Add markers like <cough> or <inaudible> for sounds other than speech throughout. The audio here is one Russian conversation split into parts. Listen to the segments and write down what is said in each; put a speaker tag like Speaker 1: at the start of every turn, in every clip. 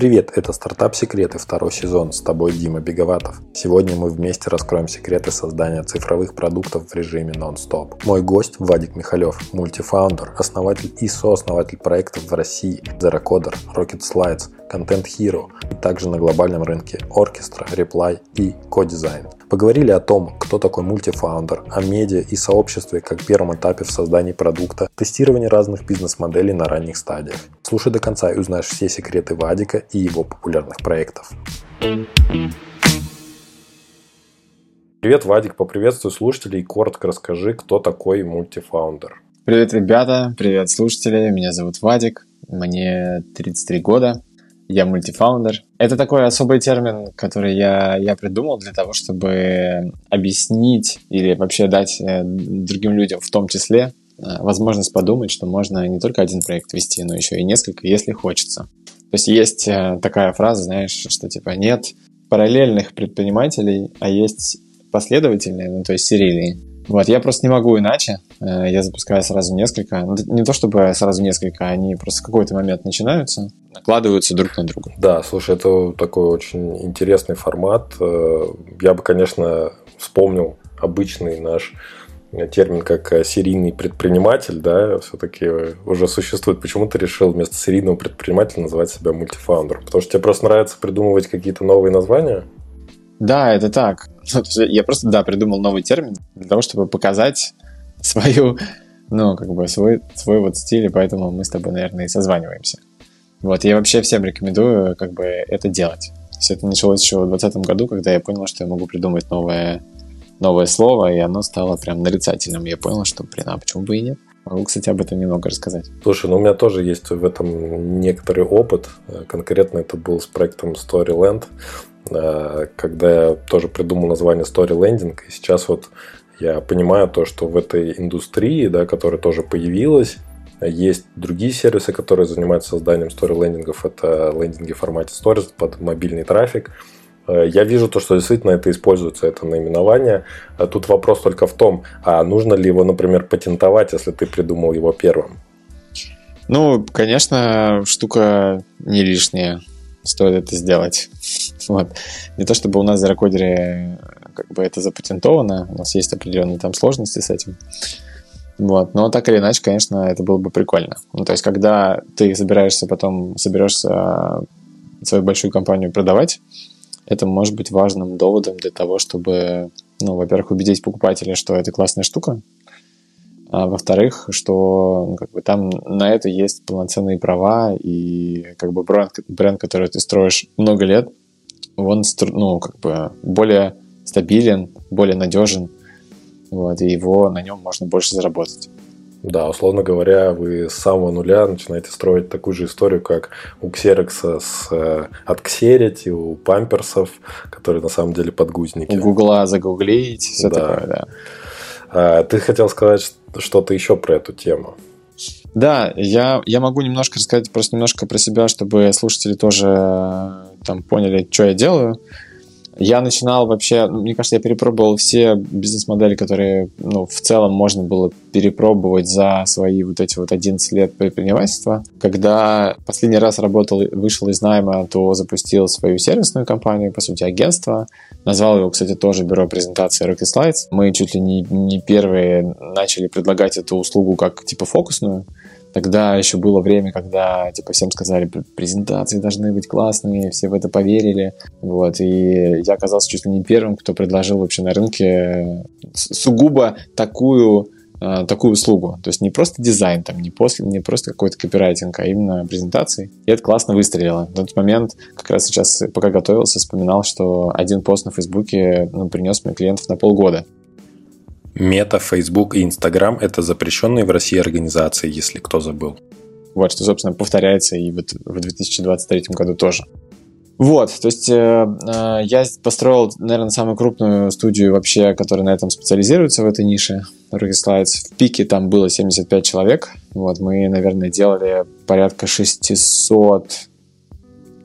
Speaker 1: Привет, это «Стартап Секреты», второй сезон. С тобой Дима Беговатов. Сегодня мы вместе раскроем секреты создания цифровых продуктов в режиме нон-стоп. Мой гость Вадик Михалев, мультифаундер, основатель и сооснователь проектов в России Zeracoder, Rocket Slides, Content Hero, и также на глобальном рынке Orchestra, Reply и Codesign. Поговорили о том, кто такой мультифаундер, о медиа и сообществе как первом этапе в создании продукта, тестировании разных бизнес-моделей на ранних стадиях. Слушай до конца и узнаешь все секреты Вадика и его популярных проектов. Привет, Вадик, поприветствую слушателей и коротко расскажи, кто такой мультифаундер.
Speaker 2: Привет, ребята, привет, слушатели, меня зовут Вадик, мне 33 года, я мультифаундер. Это такой особый термин, который я, я придумал для того, чтобы объяснить или вообще дать э, другим людям в том числе э, возможность подумать, что можно не только один проект вести, но еще и несколько, если хочется. То есть есть э, такая фраза, знаешь, что типа нет параллельных предпринимателей, а есть последовательные, ну то есть серийные. Вот, я просто не могу иначе. Э, я запускаю сразу несколько. Ну, не то чтобы сразу несколько, они просто в какой-то момент начинаются, накладываются друг на друга.
Speaker 1: Да, слушай, это такой очень интересный формат. Э, я бы, конечно, вспомнил обычный наш термин как э, серийный предприниматель, да, все-таки уже существует. Почему ты решил вместо серийного предпринимателя называть себя мультифаундером? Потому что тебе просто нравится придумывать какие-то новые названия?
Speaker 2: Да, это так. <laughs> Я просто, да, придумал новый термин для того, чтобы показать свою, ну, как бы свой, свой вот стиль, и поэтому мы с тобой, наверное, и созваниваемся. Вот, я вообще всем рекомендую как бы это делать. То есть это началось еще в 2020 году, когда я понял, что я могу придумать новое, новое слово, и оно стало прям нарицательным. Я понял, что, блин, а почему бы и нет? Могу, кстати, об этом немного рассказать.
Speaker 1: Слушай, ну у меня тоже есть в этом некоторый опыт. Конкретно это был с проектом Storyland. Э, когда я тоже придумал название Story Landing, и сейчас вот я понимаю то, что в этой индустрии, да, которая тоже появилась, есть другие сервисы, которые занимаются созданием story-лендингов. Это лендинги в формате stories под мобильный трафик. Э, я вижу то, что действительно это используется, это наименование. А тут вопрос только в том, а нужно ли его, например, патентовать, если ты придумал его первым?
Speaker 2: Ну, конечно, штука не лишняя стоит это сделать. <laughs> Вот. Не то чтобы у нас в Зерокодере как бы это запатентовано, у нас есть определенные там сложности с этим. Вот. Но так или иначе, конечно, это было бы прикольно. Ну, то есть, когда ты собираешься потом, соберешься свою большую компанию продавать, это может быть важным доводом для того, чтобы, ну, во-первых, убедить покупателя, что это классная штука, а во-вторых, что ну, как бы там на это есть полноценные права, и как бы бренд, бренд, который ты строишь много лет, он ну, как бы более стабилен, более надежен, вот, и его на нем можно больше заработать.
Speaker 1: Да, условно говоря, вы с самого нуля начинаете строить такую же историю, как у Xerox с э, от Xerity, у памперсов, которые на самом деле подгузники.
Speaker 2: У Гугла загуглить, все да. такое, да.
Speaker 1: А, ты хотел сказать что-то еще про эту тему?
Speaker 2: Да, я, я могу немножко рассказать просто немножко про себя, чтобы слушатели тоже э, там поняли, что я делаю. Я начинал вообще, ну, мне кажется, я перепробовал все бизнес-модели, которые, ну, в целом можно было перепробовать за свои вот эти вот 11 лет предпринимательства. Когда последний раз работал, вышел из найма, то запустил свою сервисную компанию, по сути, агентство. Назвал его, кстати, тоже бюро презентации Rocket Slides. Мы чуть ли не, не первые начали предлагать эту услугу как типа фокусную. Тогда еще было время, когда типа всем сказали, презентации должны быть классные, все в это поверили. Вот, и я оказался чуть ли не первым, кто предложил вообще на рынке сугубо такую а, такую услугу. То есть не просто дизайн, там, не, после, не просто какой-то копирайтинг, а именно презентации. И это классно выстрелило. В тот момент, как раз сейчас, пока готовился, вспоминал, что один пост на Фейсбуке ну, принес мне клиентов на полгода.
Speaker 1: Мета, Facebook и Instagram – это запрещенные в России организации, если кто забыл.
Speaker 2: Вот, что, собственно, повторяется и вот в 2023 году тоже. Вот, то есть э, э, я построил, наверное, самую крупную студию вообще, которая на этом специализируется в этой нише, Rocket Slides. В пике там было 75 человек. Вот, мы, наверное, делали порядка 600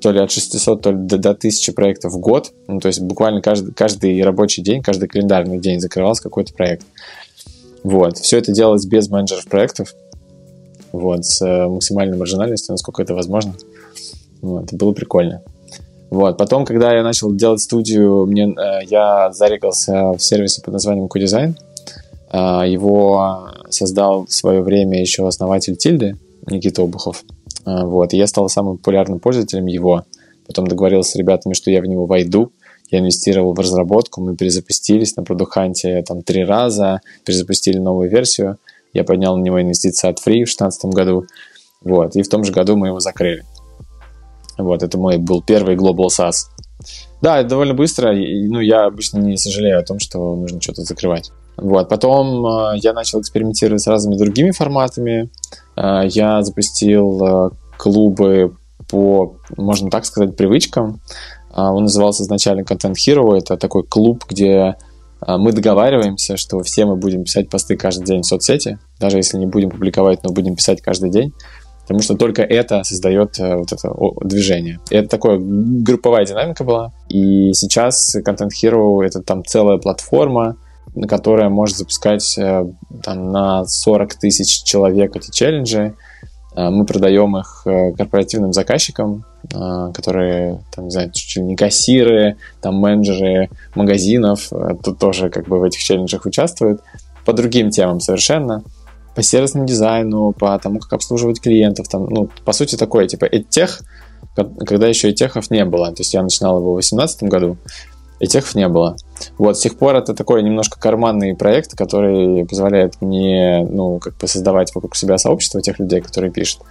Speaker 2: то ли от 600, то ли до, до 1000 проектов в год. Ну, то есть буквально каждый, каждый рабочий день, каждый календарный день закрывался какой-то проект. Вот. Все это делалось без менеджеров проектов. Вот. С э, максимальной маржинальностью, насколько это возможно. Вот, было прикольно. Вот. Потом, когда я начал делать студию, мне, э, я зарегался в сервисе под названием Q-Design. Э, его создал в свое время еще основатель Тильды, Никита Обухов. Э, вот. И я стал самым популярным пользователем его. Потом договорился с ребятами, что я в него войду. Я инвестировал в разработку, мы перезапустились на Продуханте там три раза, перезапустили новую версию. Я поднял на него инвестиции от Free в 2016 году. Вот. И в том же году мы его закрыли. Вот, это мой был первый Global SaaS. Да, это довольно быстро. И, ну, я обычно не сожалею о том, что нужно что-то закрывать. Вот, потом э, я начал экспериментировать с разными другими форматами. Э, я запустил э, клубы по, можно так сказать, привычкам. Он назывался изначально Content Hero. Это такой клуб, где мы договариваемся, что все мы будем писать посты каждый день в соцсети, даже если не будем публиковать, но будем писать каждый день потому что только это создает вот это движение. И это такая групповая динамика была. И сейчас Content Hero — это там целая платформа, которая может запускать э, там, на 40 тысяч человек эти челленджи. Э, мы продаем их корпоративным заказчикам, которые, там, не знаю, чуть ли не кассиры, там, менеджеры магазинов, тут тоже как бы в этих челленджах участвуют, по другим темам совершенно по сервисному дизайну, по тому, как обслуживать клиентов. Там, ну, по сути, такое, типа, тех, когда еще и техов не было. То есть я начинал его в 2018 году, и техов не было. Вот, с тех пор это такой немножко карманный проект, который позволяет мне, ну, как бы создавать вокруг себя сообщество тех людей, которые пишут.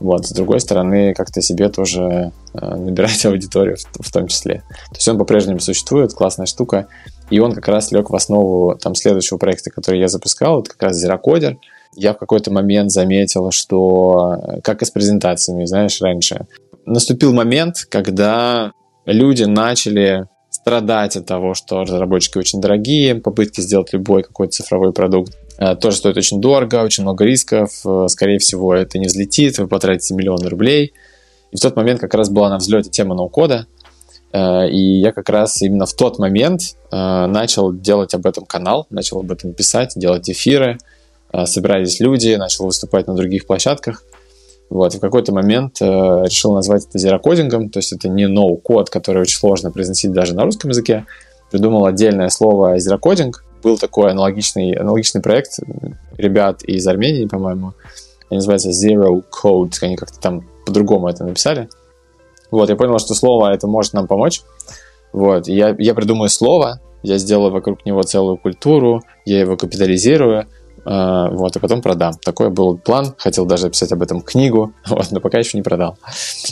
Speaker 2: Вот, с другой стороны, как-то себе тоже э, набирать <laughs> аудиторию в, в том числе. То есть он по-прежнему существует, классная штука, и он как раз лег в основу там следующего проекта, который я запускал, это как раз Zeracoder, я в какой-то момент заметил, что, как и с презентациями, знаешь, раньше, наступил момент, когда люди начали страдать от того, что разработчики очень дорогие, попытки сделать любой какой-то цифровой продукт э, тоже стоит очень дорого, очень много рисков, э, скорее всего, это не взлетит, вы потратите миллионы рублей. И в тот момент как раз была на взлете тема ноу-кода, э, и я как раз именно в тот момент начал делать об этом канал, начал об этом писать, делать эфиры, собирались люди, начал выступать на других площадках. Вот, в какой-то момент э, решил назвать это зерокодингом, то есть это не ноу-код, который очень сложно произносить даже на русском языке. Придумал отдельное слово зерокодинг. Был такой аналогичный, аналогичный проект ребят из Армении, по-моему. Они называются Zero Code, они как-то там по-другому это написали. Вот, я понял, что слово это может нам помочь. Вот, я, я придумаю слово, я сделаю вокруг него целую культуру, я его капитализирую, вот, и потом продам. Такой был план, хотел даже писать об этом книгу, <laughs> вот, но пока еще не продал.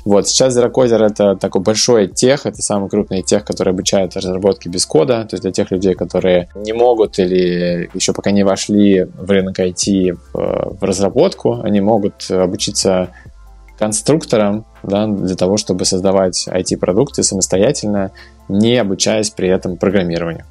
Speaker 2: Вот, сейчас Zerocodер это такой большой тех, это самый крупный тех, который обучает разработке без кода, то есть для тех людей, которые не могут или еще пока не вошли в рынок IT в, в разработку, они могут обучиться конструкторам да, для того, чтобы создавать IT-продукты самостоятельно, не обучаясь при этом программированию.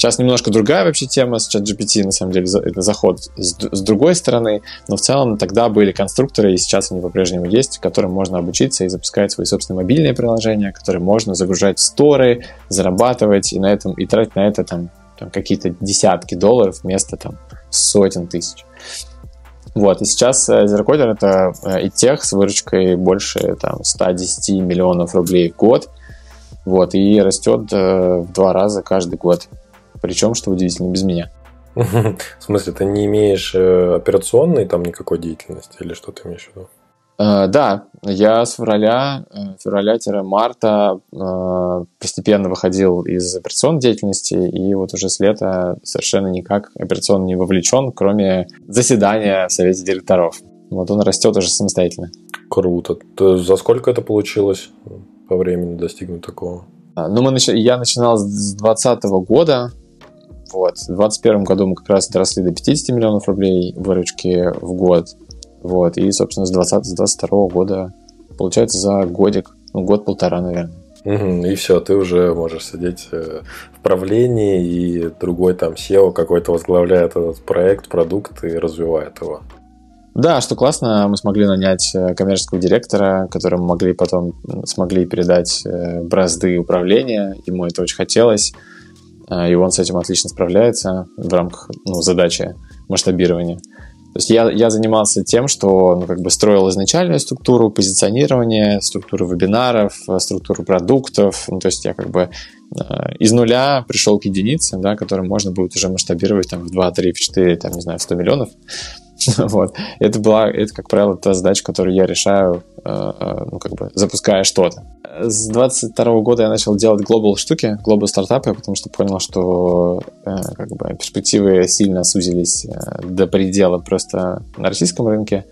Speaker 2: Сейчас немножко другая вообще тема с ChatGPT, на самом деле, это заход с, другой стороны, но в целом тогда были конструкторы, и сейчас они по-прежнему есть, которым можно обучиться и запускать свои собственные мобильные приложения, которые можно загружать в сторы, зарабатывать и на этом и тратить на это там, там какие-то десятки долларов вместо там сотен тысяч. Вот, и сейчас Zercoder это э, и тех с выручкой больше там 110 миллионов рублей в год. Вот, и растет э, в два раза каждый год. Причем, что удивительно, без меня.
Speaker 1: В смысле, ты не имеешь э, операционной там никакой деятельности или что ты имеешь в виду?
Speaker 2: Uh, да, я с февраля, э, февраля-марта постепенно выходил из операционной деятельности, и вот уже с лета совершенно никак операционно не вовлечен, кроме заседания в совете директоров. Вот он растет уже самостоятельно.
Speaker 1: Круто. То за сколько это получилось по времени достигнуть такого?
Speaker 2: Uh, ну, мы я начинал с 2020 года, вот. В 2021 году мы как раз доросли до 50 миллионов рублей выручки в год. Вот. И, собственно, с 20 с 22 года, получается, за годик, ну, год-полтора, наверное.
Speaker 1: Угу, и все, ты уже можешь сидеть э, в правлении, и другой там SEO какой-то возглавляет этот проект, продукт и развивает его.
Speaker 2: Да, что классно, мы смогли нанять э, коммерческого директора, которому могли потом смогли передать э, бразды управления. Ему это очень хотелось. А, и он с этим отлично справляется в рамках ну, задачи масштабирования. То есть я, я занимался тем, что ну, как бы строил изначальную структуру позиционирования, структуру вебинаров, структуру продуктов. Ну, то есть я как бы э, из нуля пришел к единице, да, которую можно будет уже масштабировать там, в 2, 3, в 4, там, не знаю, в 100 миллионов. <laughs> вот. Это была, это, как правило, та задача, которую я решаю, э, э, ну, как бы, запуская что-то. С 22 года я начал делать глобал штуки, глобал стартапы, потому что понял, что э, как бы, перспективы сильно сузились до предела просто на российском рынке.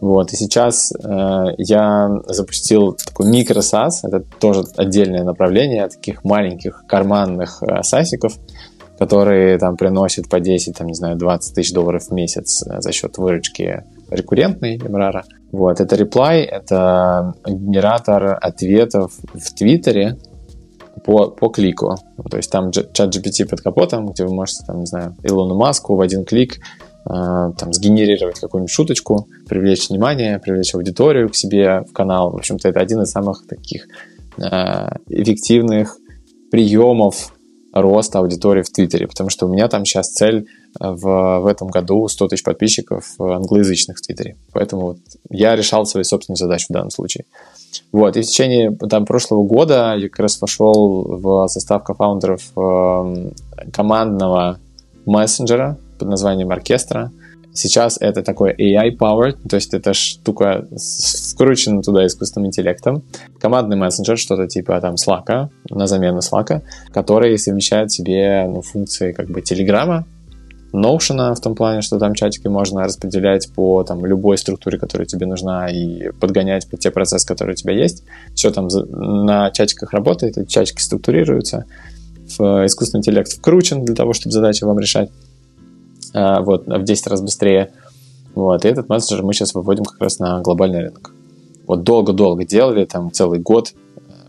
Speaker 2: Вот, и сейчас э, я запустил такой микро SaaS, это тоже отдельное направление таких маленьких карманных э, сасиков, которые там приносят по 10, там, не знаю, 20 тысяч долларов в месяц э, за счет выручки рекуррентной Эмрара. Вот, это Reply, это генератор ответов в Твиттере по, по клику. То есть там чат GPT под капотом, где вы можете, там, не знаю, Илону Маску в один клик э, там, сгенерировать какую-нибудь шуточку, привлечь внимание, привлечь аудиторию к себе в канал. В общем-то, это один из самых таких э, эффективных приемов роста аудитории в Твиттере, потому что у меня там сейчас цель э, в, в этом году 100 тысяч подписчиков англоязычных в Твиттере. Поэтому вот я решал свои собственные задачи в данном случае. Вот, и в течение там, прошлого года я как раз вошел в состав кофаундеров э, командного мессенджера под названием Оркестра, Сейчас это такой AI-powered, то есть это штука вкручена туда искусственным интеллектом. Командный мессенджер, что-то типа там Slack, на замену Slack, который совмещает в себе ну, функции как бы Телеграма, Notion в том плане, что там чатики можно распределять по там, любой структуре, которая тебе нужна, и подгонять под те процессы, которые у тебя есть. Все там на чатиках работает, эти чатики структурируются. В искусственный интеллект вкручен для того, чтобы задачи вам решать. А, вот, в 10 раз быстрее. Вот, и этот мессенджер мы сейчас выводим как раз на глобальный рынок. Вот долго-долго делали, там целый год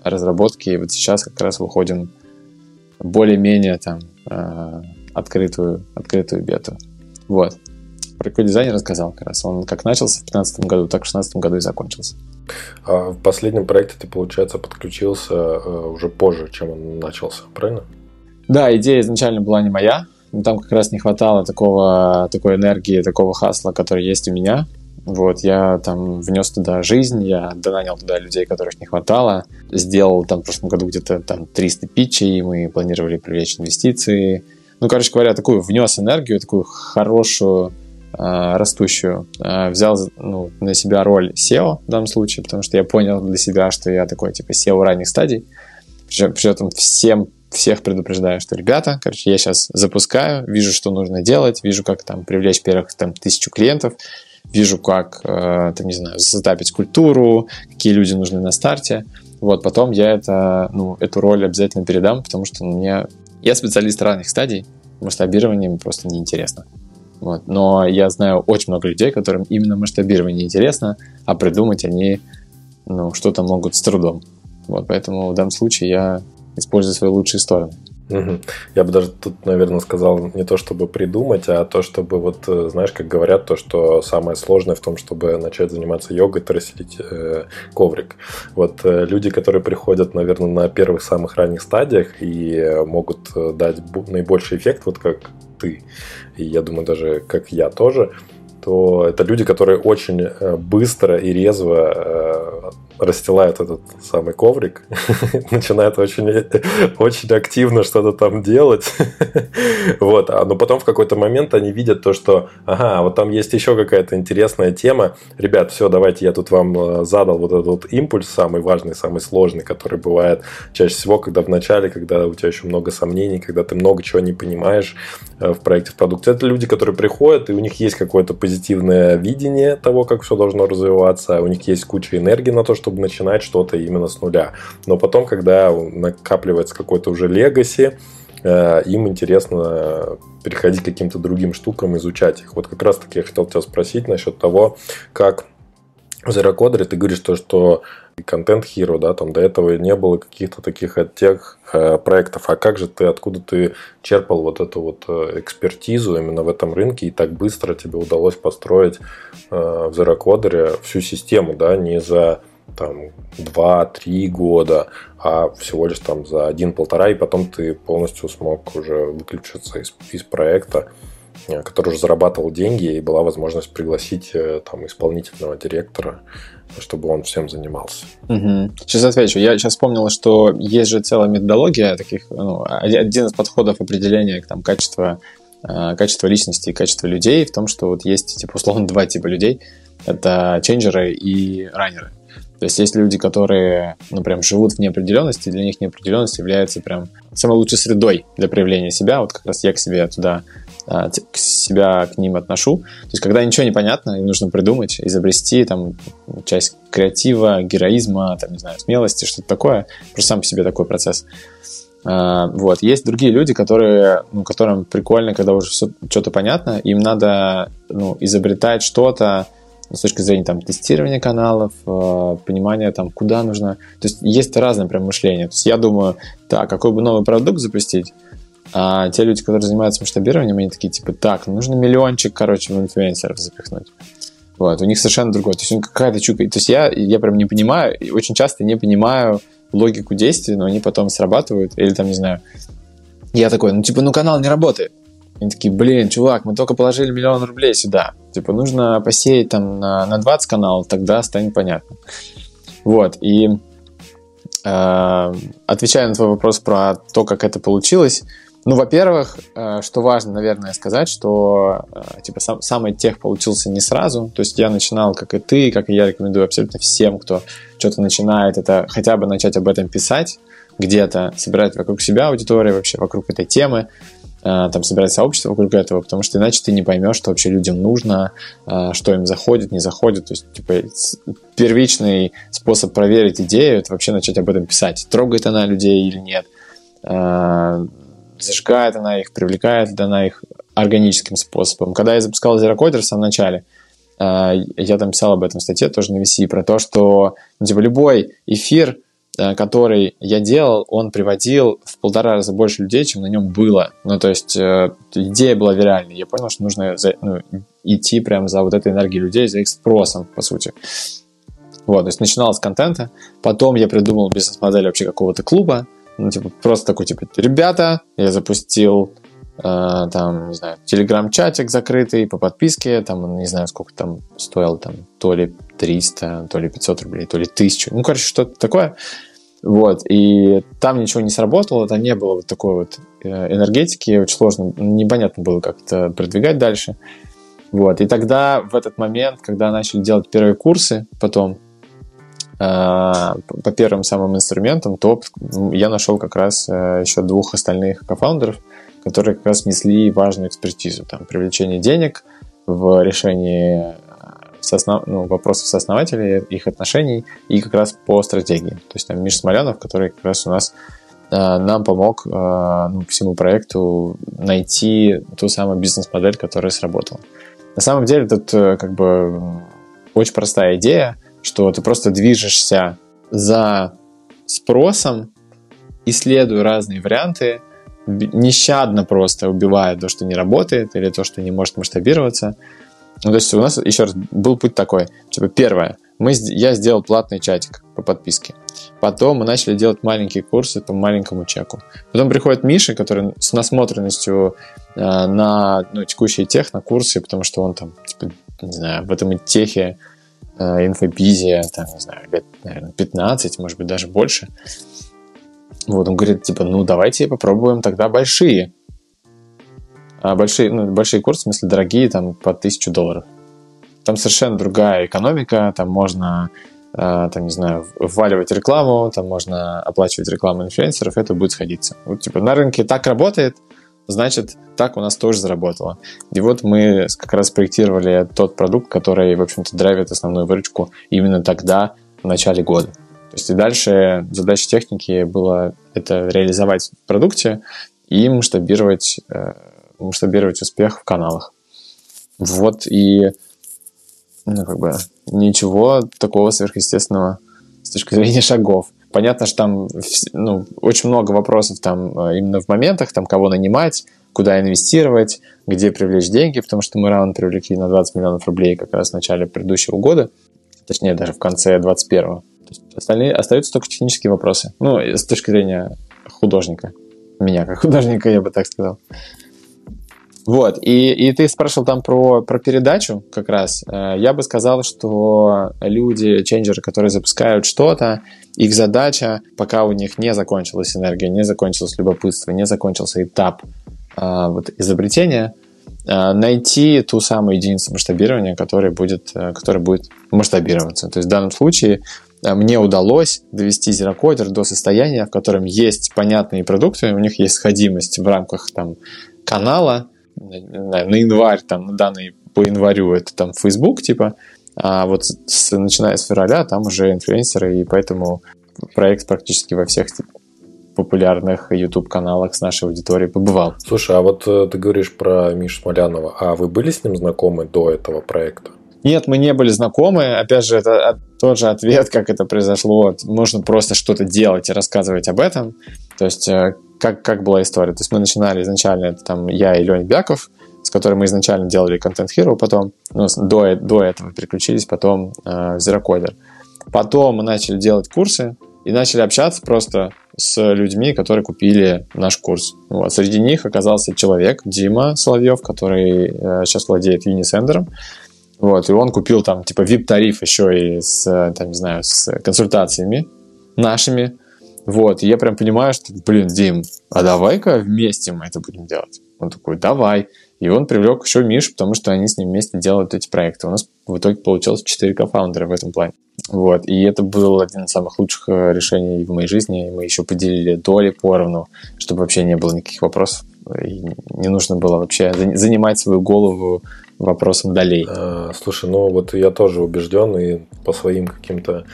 Speaker 2: разработки, и вот сейчас как раз выходим более-менее там а, открытую, открытую бету. Вот. Про дизайн рассказал как раз. Он как начался в 2015 году, так в 2016 году и закончился.
Speaker 1: А в последнем проекте ты, получается, подключился э, уже позже, чем он начался, правильно?
Speaker 2: Да, идея изначально была не моя. Но там как раз не хватало такого, такой энергии, такого хасла, который есть у меня. Вот, я там внес туда жизнь, я донанял туда людей, которых не хватало, сделал там в прошлом году где-то там 300 питчей, мы планировали привлечь инвестиции. Ну, короче говоря, такую внес энергию, такую хорошую, э, растущую. Э, взял ну, на себя роль SEO в данном случае, потому что я понял для себя, что я такой типа SEO ранних стадий. При, при этом всем всех предупреждаю, что, ребята, короче, я сейчас запускаю, вижу, что нужно делать, вижу, как там привлечь первых там тысячу клиентов, вижу, как, э, там, не знаю, сетапить культуру, какие люди нужны на старте. Вот, потом я это, ну, эту роль обязательно передам, потому что ну, мне... Я специалист ранних стадий, масштабирование просто неинтересно. Вот. Но я знаю очень много людей, которым именно масштабирование интересно, а придумать они ну, что-то могут с трудом. Вот, поэтому в данном случае я используя свои лучшие стороны.
Speaker 1: Я бы даже тут, наверное, сказал не то, чтобы придумать, а то, чтобы вот, э, знаешь, как говорят, то, что самое сложное в том, чтобы начать заниматься йогой, это расселить э, коврик. Вот э, люди, которые приходят, наверное, на первых самых ранних стадиях и э, могут э, дать наибольший эффект, вот как ты, и я думаю, даже как я тоже, то это люди, которые очень быстро и резво расстилают этот самый коврик, <laughs> начинают очень, очень активно что-то там делать. <laughs> вот, а, но потом в какой-то момент они видят то, что, ага, вот там есть еще какая-то интересная тема. Ребят, все, давайте я тут вам э, задал вот этот вот импульс, самый важный, самый сложный, который бывает чаще всего, когда в начале, когда у тебя еще много сомнений, когда ты много чего не понимаешь э, в проекте, в продукте. Это люди, которые приходят, и у них есть какое-то позитивное видение того, как все должно развиваться, у них есть куча энергии на то, чтобы чтобы начинать что-то именно с нуля. Но потом, когда накапливается какой-то уже легаси, э, им интересно переходить к каким-то другим штукам, изучать их. Вот как раз-таки я хотел тебя спросить насчет того, как в Zero Coder ты говоришь то, что контент Hero, да, там до этого не было каких-то таких от тех э, проектов. А как же ты, откуда ты черпал вот эту вот э, экспертизу именно в этом рынке и так быстро тебе удалось построить э, в Zero Coder всю систему, да, не за там 2-3 года, а всего лишь там за один-полтора, и потом ты полностью смог уже выключиться из, из проекта. э, который уже зарабатывал деньги, и была возможность пригласить э, там исполнительного директора, чтобы он всем занимался.
Speaker 2: Угу. Сейчас отвечу. Я сейчас вспомнил, что есть же целая методология таких, ну, один из подходов определения там, качества, э, качества личности и качества людей в том, что вот есть, типа, условно, <laughs> два типа людей. Это ченджеры и раннеры. То есть есть люди, которые, ну, прям живут в неопределенности, для них неопределенность является прям самой лучшей средой для проявления себя. Вот как раз я к себе туда, а, к себя к ним отношу. То есть когда ничего не понятно, и нужно придумать, изобрести там часть креатива, героизма, там, не знаю, смелости, что-то такое. Просто сам по себе такой процесс. А, вот. Есть другие люди, которые, ну, которым прикольно, когда уже все, что-то понятно, им надо ну, изобретать что-то, с точки зрения там, тестирования каналов, э, понимания, там, куда нужно. То есть есть разное прям мышление. То есть я думаю, так, какой бы новый продукт запустить, а те люди, которые занимаются масштабированием, они такие, типа, так, нужно миллиончик, короче, в инфлюенсеров запихнуть. Вот, у них совершенно другое. То есть у какая-то чука. То есть я, я прям не понимаю, очень часто не понимаю логику действий, но они потом срабатывают, или там, не знаю, я такой, ну, типа, ну, канал не работает. Они такие, блин, чувак, мы только положили миллион рублей сюда. Типа, нужно посеять там на, на 20 каналов, тогда станет понятно. Вот, и э, отвечая на твой вопрос про то, как это получилось, ну, во-первых, э, что важно, наверное, сказать, что э, типа сам, самый тех получился не сразу. То есть я начинал, как и ты, как и я рекомендую абсолютно всем, кто что-то начинает, это хотя бы начать об этом писать где-то, собирать вокруг себя аудиторию, вообще вокруг этой темы, там собирать сообщество вокруг этого, потому что иначе ты не поймешь, что вообще людям нужно, э, что им заходит, не заходит. То есть, типа, первичный способ проверить идею — это вообще начать об этом писать. Трогает она людей или нет, э, зажигает она их, привлекает ли она их органическим способом. Когда я запускал Zero Coder в самом начале, я там писал об этом в статье тоже на VC, про то, что ну, типа, любой эфир — Э, который я делал, он приводил в полтора раза больше людей, чем на нем было. Ну, то есть э, идея была виральной. Я понял, что нужно за, ну, идти прямо за вот этой энергией людей, за их спросом, по сути. Вот, то есть начинал с контента, потом я придумал бизнес-модель вообще какого-то клуба, ну, типа, просто такой, типа, ребята, я запустил э, там, не знаю, телеграм-чатик закрытый по подписке, там, не знаю, сколько там стоил, там, то ли 300, то ли 500 рублей, то ли 1000, ну, короче, что-то такое. Вот, и там ничего не сработало, там не было вот такой вот э, энергетики, очень сложно, непонятно было как это продвигать дальше. Вот, и тогда в этот момент, когда начали делать первые курсы, потом э, по первым самым инструментам, то я нашел как раз э, еще двух остальных кофаундеров, которые как раз несли важную экспертизу, там, привлечение денег в решении соснов... ну, вопросов сооснователей, их отношений и как раз по стратегии. То есть там Миш Смолянов, который как раз у нас э, нам помог э, ну, всему проекту найти ту самую бизнес-модель, которая сработала. На самом деле тут э, как бы очень простая идея, что ты просто движешься за спросом, исследуя разные варианты, нещадно просто убивая то, что не работает, или то, что не может масштабироваться, ну, то есть у нас, еще раз, был путь такой. Типа, первое, мы, я сделал платный чатик по подписке. Потом мы начали делать маленькие курсы по маленькому чеку. Потом приходит Миша, который с насмотренностью э, на ну, текущие тех, на курсы, потому что он там, типа, не знаю, в этом техе, э, инфобизе, там, не знаю, лет, наверное, 15, может быть, даже больше. Вот, он говорит, типа, ну, давайте попробуем тогда большие. А большие, ну, большие курсы, в смысле дорогие, там по 1000 долларов. Там совершенно другая экономика, там можно, э, там, не знаю, вваливать рекламу, там можно оплачивать рекламу инфлюенсеров, это будет сходиться. Вот, типа, на рынке так работает, значит, так у нас тоже заработало. И вот мы как раз проектировали тот продукт, который, в общем-то, драйвит основную выручку именно тогда, в начале года. То есть и дальше задача техники была это реализовать в продукте и масштабировать э, масштабировать успех в каналах. Вот и ну, как бы ничего такого сверхъестественного с точки зрения шагов. Понятно, что там ну, очень много вопросов там э, именно в моментах, там кого нанимать, куда инвестировать, где привлечь деньги, потому что мы раунд привлекли на 20 миллионов рублей как раз в начале предыдущего года, точнее даже в конце 21-го. Остальные остаются только технические вопросы. Ну, с точки зрения художника. Меня как <laughs> художника, я бы так сказал. Вот, и, и ты спрашивал там про, про передачу как раз. Э, я бы сказал, что люди, ченджеры, которые запускают что-то, их задача, пока у них не закончилась энергия, не закончилось любопытство, не закончился этап э, вот, изобретения, э, найти ту самую единицу масштабирования, которая будет, которая будет масштабироваться. То есть в данном случае мне удалось довести зерокодер до состояния, в котором есть понятные продукты, у них есть сходимость в рамках там, канала, на, январь, там, на данный по январю это там Facebook, типа, а вот с, начиная с февраля там уже инфлюенсеры, и поэтому проект практически во всех популярных YouTube-каналах с нашей аудиторией побывал.
Speaker 1: Слушай, а вот э, ты говоришь про Мишу Смолянова, а вы были с ним знакомы до этого проекта?
Speaker 2: Нет, мы не были знакомы. Опять же, это тот же ответ, как это произошло. Нужно просто что-то делать и рассказывать об этом. То есть э, как, как была история. То есть мы начинали изначально, это там я и Леня Бяков, с которым мы изначально делали Content Hero, потом, ну, до, до этого переключились потом э, в Потом мы начали делать курсы и начали общаться просто с людьми, которые купили наш курс. Вот. Среди них оказался человек, Дима Соловьев, который э, сейчас владеет Unisender. Вот, и он купил там, типа, VIP-тариф еще и с, там, не знаю, с консультациями нашими. Вот, и я прям понимаю, что, блин, Дим, а давай-ка вместе мы это будем делать. Он такой, давай. И он привлек еще Мишу, потому что они с ним вместе делают эти проекты. У нас в итоге получилось 4 кофаундера в этом плане. Вот, и это был один из самых лучших э, решений в моей жизни. Мы еще поделили доли поровну, чтобы вообще не было никаких вопросов. И не нужно было вообще занимать свою голову вопросом долей.
Speaker 1: А, слушай, ну вот я тоже убежден и по своим каким-то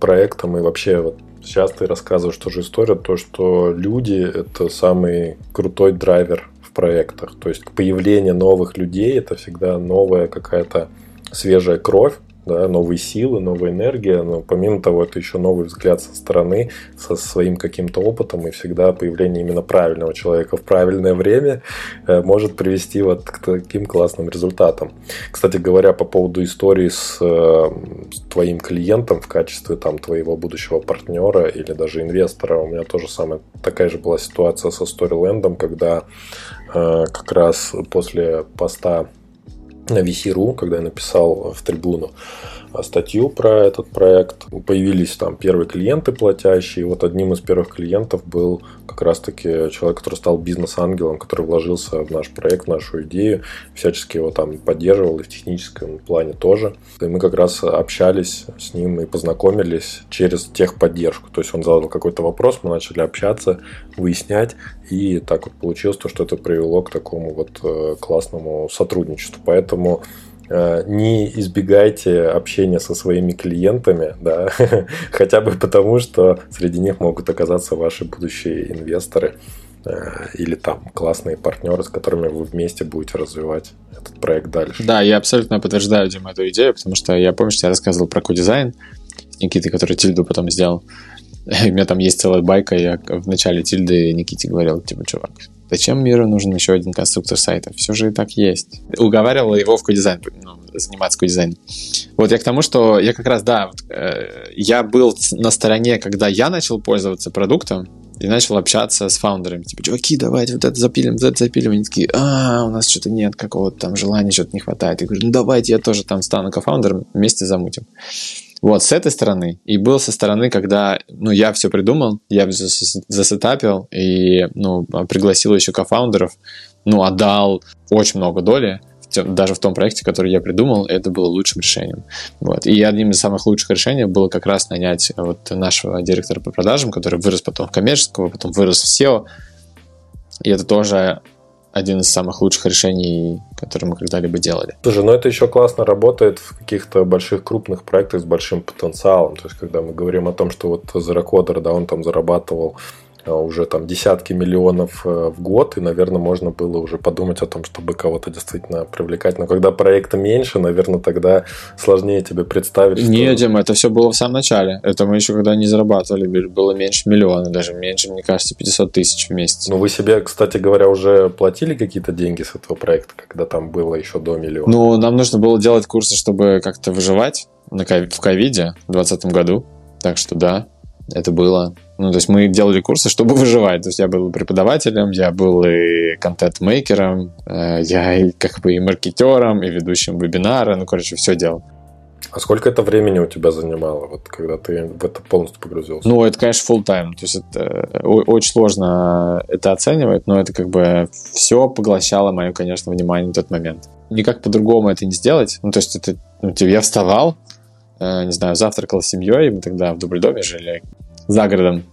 Speaker 1: проектам и вообще вот Сейчас ты рассказываешь тоже историю, то, что люди – это самый крутой драйвер в проектах. То есть появление новых людей – это всегда новая какая-то свежая кровь, да, новые силы, новая энергия, но помимо того, это еще новый взгляд со стороны, со своим каким-то опытом, и всегда появление именно правильного человека в правильное время э, может привести вот к таким классным результатам. Кстати говоря, по поводу истории с, э, с твоим клиентом в качестве там твоего будущего партнера или даже инвестора, у меня тоже самая такая же была ситуация со Storyland, когда э, как раз после поста на VC.ru, когда я написал в трибуну статью про этот проект. Появились там первые клиенты платящие. Вот одним из первых клиентов был как раз-таки человек, который стал бизнес-ангелом, который вложился в наш проект, в нашу идею, всячески его там поддерживал и в техническом плане тоже. И мы как раз общались с ним и познакомились через техподдержку. То есть он задал какой-то вопрос, мы начали общаться, выяснять, и так вот получилось то, что это привело к такому вот э, классному сотрудничеству. Поэтому не избегайте общения со своими клиентами, да, <laughs> хотя бы потому, что среди них могут оказаться ваши будущие инвесторы э, или там классные партнеры, с которыми вы вместе будете развивать этот проект дальше.
Speaker 2: Да, я абсолютно подтверждаю, Дима, эту идею, потому что я, помню, что я рассказывал про кодизайн Никиты, который Тильду потом сделал. <laughs> У меня там есть целая байка, я в начале Тильды Никите говорил, типа, чувак, зачем миру нужен еще один конструктор сайта? Все же и так есть. Уговаривал его в кодизайн, ну, заниматься кодизайном. Вот я к тому, что я как раз, да, вот, э, я был на стороне, когда я начал пользоваться продуктом, и начал общаться с фаундерами. Типа, чуваки, давайте вот это запилим, вот это запилим. Они такие, а, у нас что-то нет какого-то там желания, что-то не хватает. Я говорю, ну давайте я тоже там стану кофаундером, вместе замутим. Вот, с этой стороны. И был со стороны, когда, ну, я все придумал, я засетапил и, ну, пригласил еще кофаундеров, ну, отдал очень много доли, даже в том проекте, который я придумал, это было лучшим решением. Вот. И одним из самых лучших решений было как раз нанять вот нашего директора по продажам, который вырос потом в коммерческого, потом вырос в SEO. И это тоже один из самых лучших решений, которые мы когда-либо делали.
Speaker 1: Слушай, ну это еще классно работает в каких-то больших крупных проектах с большим потенциалом. То есть, когда мы говорим о том, что вот Zerocodер, да, он там зарабатывал уже там десятки миллионов э, в год, и, наверное, можно было уже подумать о том, чтобы кого-то действительно привлекать. Но когда проекта меньше, наверное, тогда сложнее тебе представить.
Speaker 2: Что... Не, Дима, это все было в самом начале. Это мы еще когда не зарабатывали, было меньше миллиона, даже меньше, мне кажется, 500 тысяч в месяц.
Speaker 1: Ну, вы себе, кстати говоря, уже платили какие-то деньги с этого проекта, когда там было еще до миллиона?
Speaker 2: Ну, нам нужно было делать курсы, чтобы как-то выживать в ковиде в 2020 году. Так что да, это было. Ну, то есть мы делали курсы, чтобы выживать. То есть я был преподавателем, я был и контент-мейкером, э, я и как бы и маркетером, и ведущим вебинара, ну, короче, все делал.
Speaker 1: А сколько это времени у тебя занимало, вот когда ты в это полностью погрузился?
Speaker 2: Ну, это, конечно, full time. То есть это э, очень сложно это оценивать, но это как бы все поглощало мое, конечно, внимание в тот момент. Никак по-другому это не сделать. Ну, то есть это, ну, типа, я вставал, не знаю, завтракал с семьей, мы тогда в Дубльдоме жили, за городом.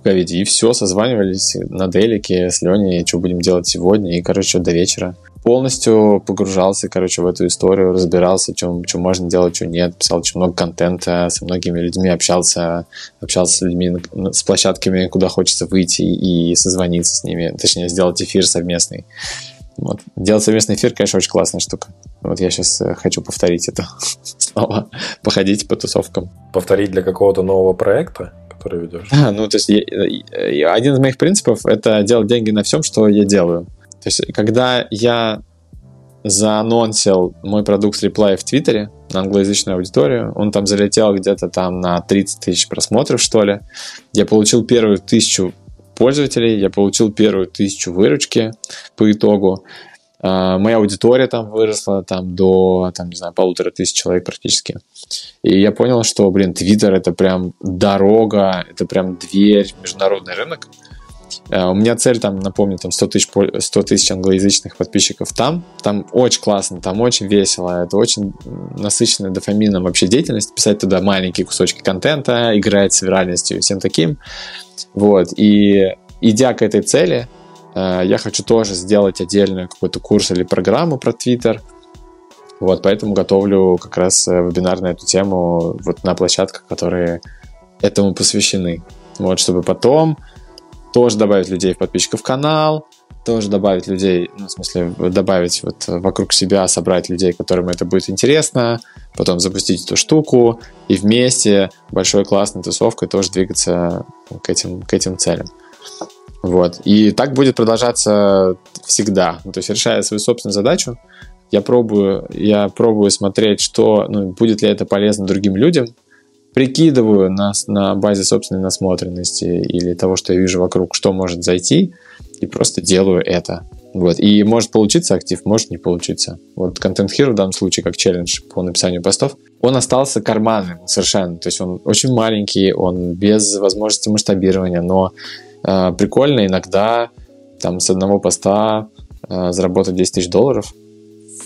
Speaker 2: В ковиде, и все, созванивались на делике с Леней, что будем делать сегодня, и, короче, до вечера. Полностью погружался, короче, в эту историю, разбирался, что, что можно делать, что нет, писал очень много контента, со многими людьми общался, общался с людьми, с площадками, куда хочется выйти и созвониться с ними, точнее, сделать эфир совместный. Вот. Делать совместный эфир, конечно, очень классная штука. Вот я сейчас э, хочу повторить это <laughs> снова, походить по тусовкам.
Speaker 1: Повторить для какого-то нового проекта? который ведешь?
Speaker 2: А, <laughs> ну, то есть я, я, один из моих принципов — это делать деньги на всем, что я делаю. То есть, когда я заанонсил мой продукт Reply в Твиттере на англоязычную аудиторию, он там залетел где-то там на 30 тысяч просмотров, что ли. Я получил первую тысячу пользователей, я получил первую тысячу выручки по итогу. Uh, моя аудитория там выросла там до, там, не знаю, полутора тысяч человек практически. И я понял, что, блин, Твиттер это прям дорога, это прям дверь международный рынок. Э, у меня цель, там, напомню, там 100 тысяч, 100 тысяч англоязычных подписчиков там. Там очень классно, там очень весело. Это очень насыщенная дофамином вообще деятельность. Писать туда маленькие кусочки контента, играть с виральностью и всем таким. Вот. И идя к этой цели, э, я хочу тоже сделать отдельный какой-то курс или программу про Twitter. Вот, поэтому готовлю как раз э, вебинар на эту тему вот на площадках, которые этому посвящены. Вот, чтобы потом тоже добавить людей в подписчиков канал, тоже добавить людей, ну, в смысле, добавить вот вокруг себя, собрать людей, которым это будет интересно, потом запустить эту штуку и вместе большой классной тусовкой тоже двигаться к этим, к этим целям. Вот. И так будет продолжаться всегда. Ну, то есть, решая свою собственную задачу, я пробую, я пробую смотреть, что, ну, будет ли это полезно другим людям, прикидываю на, на базе собственной насмотренности или того, что я вижу вокруг, что может зайти, и просто делаю это. Вот. И может получиться актив, может не получиться. Вот Content Hero в данном случае, как челлендж по написанию постов, он остался карманным совершенно. То есть он очень маленький, он без возможности масштабирования, но э, прикольно иногда там с одного поста э, заработать 10 тысяч долларов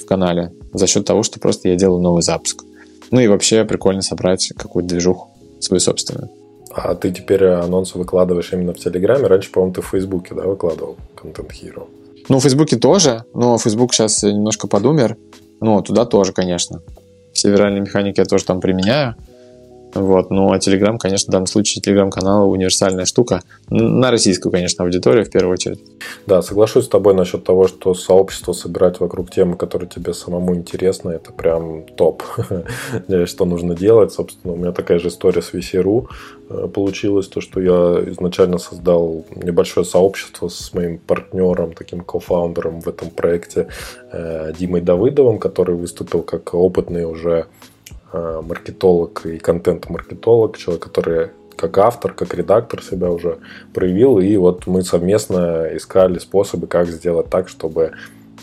Speaker 2: в канале за счет того, что просто я делаю новый запуск. Ну и вообще прикольно собрать какую-то движуху свою собственную.
Speaker 1: А ты теперь анонсы выкладываешь именно в Телеграме? Раньше, по-моему, ты в Фейсбуке, да, выкладывал Content Hero?
Speaker 2: Ну, в Фейсбуке тоже, но Фейсбук сейчас немножко подумер. Ну, туда тоже, конечно. Все виральные механики я тоже там применяю. Вот. Ну, а Telegram, конечно, в данном случае Telegram-канал универсальная штука. На российскую, конечно, аудиторию в первую очередь.
Speaker 1: Да, соглашусь с тобой насчет того, что сообщество собирать вокруг темы, которые тебе самому интересны, это прям топ, <laughs> что нужно делать. Собственно, у меня такая же история с VC.ru э, получилась, то, что я изначально создал небольшое сообщество с моим партнером, таким кофаундером в этом проекте э, Димой Давыдовым, который выступил как опытный уже Э, маркетолог и контент-маркетолог, человек, который как автор, как редактор себя уже проявил. И вот мы совместно искали способы, как сделать так, чтобы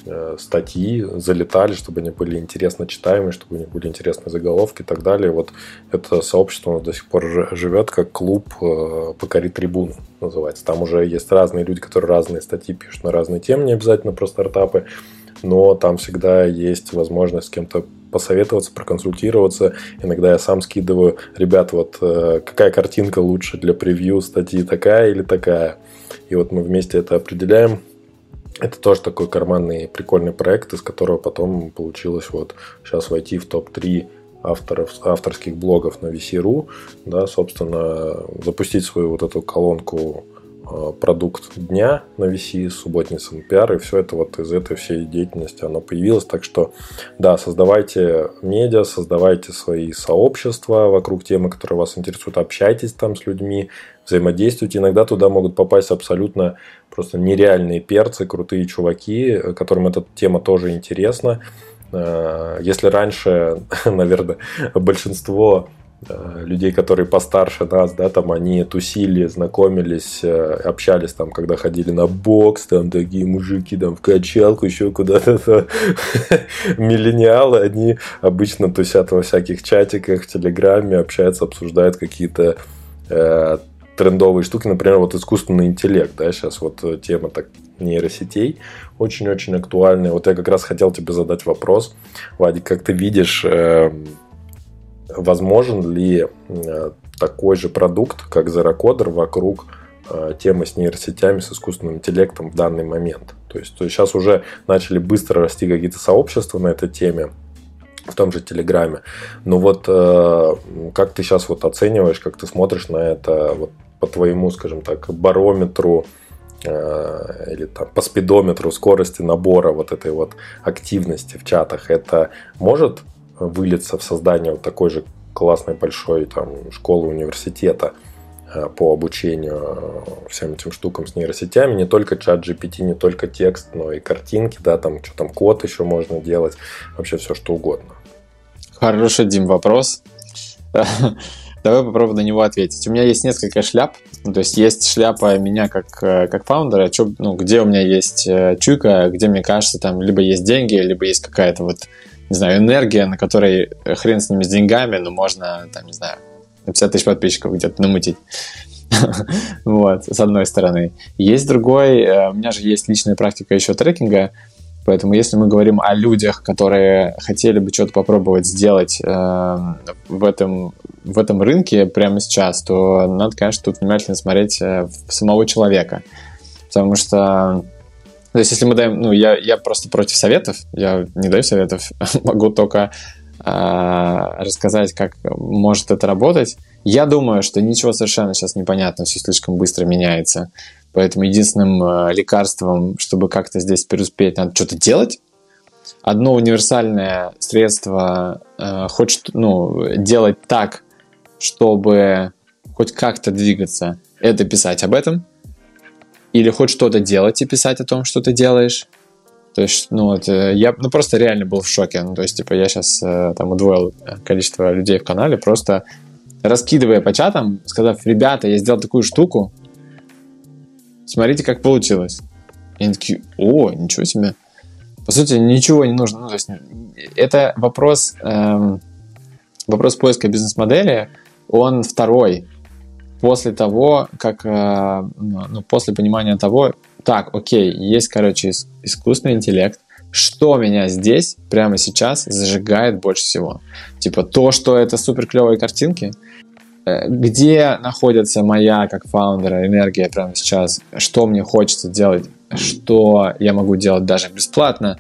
Speaker 1: э, статьи залетали, чтобы они были интересно читаемые, чтобы у них были интересные заголовки и так далее. Вот это сообщество до сих пор живет как клуб э, «Покори трибуну» называется. Там уже есть разные люди, которые разные статьи пишут на разные темы, не обязательно про стартапы, но там всегда есть возможность с кем-то посоветоваться, проконсультироваться. Иногда я сам скидываю, ребят, вот э, какая картинка лучше для превью статьи, такая или такая. И вот мы вместе это определяем. Это тоже такой карманный прикольный проект, из которого потом получилось вот сейчас войти в топ-3 авторов, авторских блогов на VC.ru, да, собственно, запустить свою вот эту колонку продукт дня на VC, субботницам пиар, и все это вот из этой всей деятельности оно появилось. Так что, да, создавайте медиа, создавайте свои сообщества вокруг темы, которые вас интересуют, общайтесь там с людьми, взаимодействуйте. Иногда туда могут попасть абсолютно просто нереальные перцы, крутые чуваки, которым эта тема тоже интересна. Э, если раньше, <laughs> наверное, большинство Э, людей, которые постарше нас, да, там они тусили, знакомились, э, общались там, когда ходили на бокс, там такие мужики там в качалку, еще куда-то. <laughs> Миллениалы, они обычно тусят во всяких чатиках, в Телеграме, общаются, обсуждают какие-то э, трендовые штуки, например, вот искусственный интеллект, да, сейчас вот тема так нейросетей очень-очень актуальная. Вот я как раз хотел тебе задать вопрос, Вадик, как ты видишь э, возможен ли э, такой же продукт, как Zerocodер, вокруг э, темы с нейросетями, с искусственным интеллектом в данный момент. То есть, то есть сейчас уже начали быстро расти какие-то сообщества на этой теме, в том же Телеграме. Но вот э, как ты сейчас вот оцениваешь, как ты смотришь на это вот по твоему, скажем так, барометру или там по спидометру скорости набора вот этой вот активности в чатах, это может выльется в создание вот такой же классной большой там, школы университета э, по обучению э, всем этим штукам с нейросетями, не только чат GPT, не только текст, но и картинки, да, там что там код еще можно делать, вообще все что угодно.
Speaker 2: Хороший, Дим, вопрос. <laughs> Давай попробуем на него ответить. У меня есть несколько шляп. Ну, то есть есть шляпа меня как, э, как фаундера, чё, ну, где у меня есть чуйка, где, мне кажется, там либо есть деньги, либо есть какая-то вот не знаю, энергия, на которой хрен с ними с деньгами, но можно, там, не знаю, 50 тысяч подписчиков где-то намутить. <laughs> вот, с одной стороны. Есть другой, э, у меня же есть личная практика еще трекинга, поэтому если мы говорим о людях, которые хотели бы что-то попробовать сделать э, в, этом, в этом рынке прямо сейчас, то надо, конечно, тут внимательно смотреть э, в самого человека. Потому что то есть, если мы даем, ну, я, я просто против советов, я не даю советов, <laughs> могу только э, рассказать, как может это работать. Я думаю, что ничего совершенно сейчас не понятно, все слишком быстро меняется. Поэтому единственным э, лекарством, чтобы как-то здесь преуспеть, надо что-то делать. Одно универсальное средство э, хочет ну, делать так, чтобы хоть как-то двигаться, это писать об этом – или хоть что-то делать и писать о том, что ты делаешь. То есть, ну вот, э, я ну, просто реально был в шоке. Ну, то есть, типа, я сейчас э, там удвоил э, количество людей в канале, просто раскидывая по чатам, сказав, ребята, я сделал такую штуку, смотрите, как получилось. И они такие, о, ничего себе. По сути, ничего не нужно. Ну, то есть, это вопрос, эм, вопрос поиска бизнес-модели, он второй после того, как, э, ну, ну, после понимания того, так, окей, есть, короче, искусственный интеллект, что меня здесь, прямо сейчас, зажигает больше всего? Типа то, что это супер клевые картинки, э, где находится моя, как фаундера, энергия прямо сейчас, что мне хочется делать, что я могу делать даже бесплатно,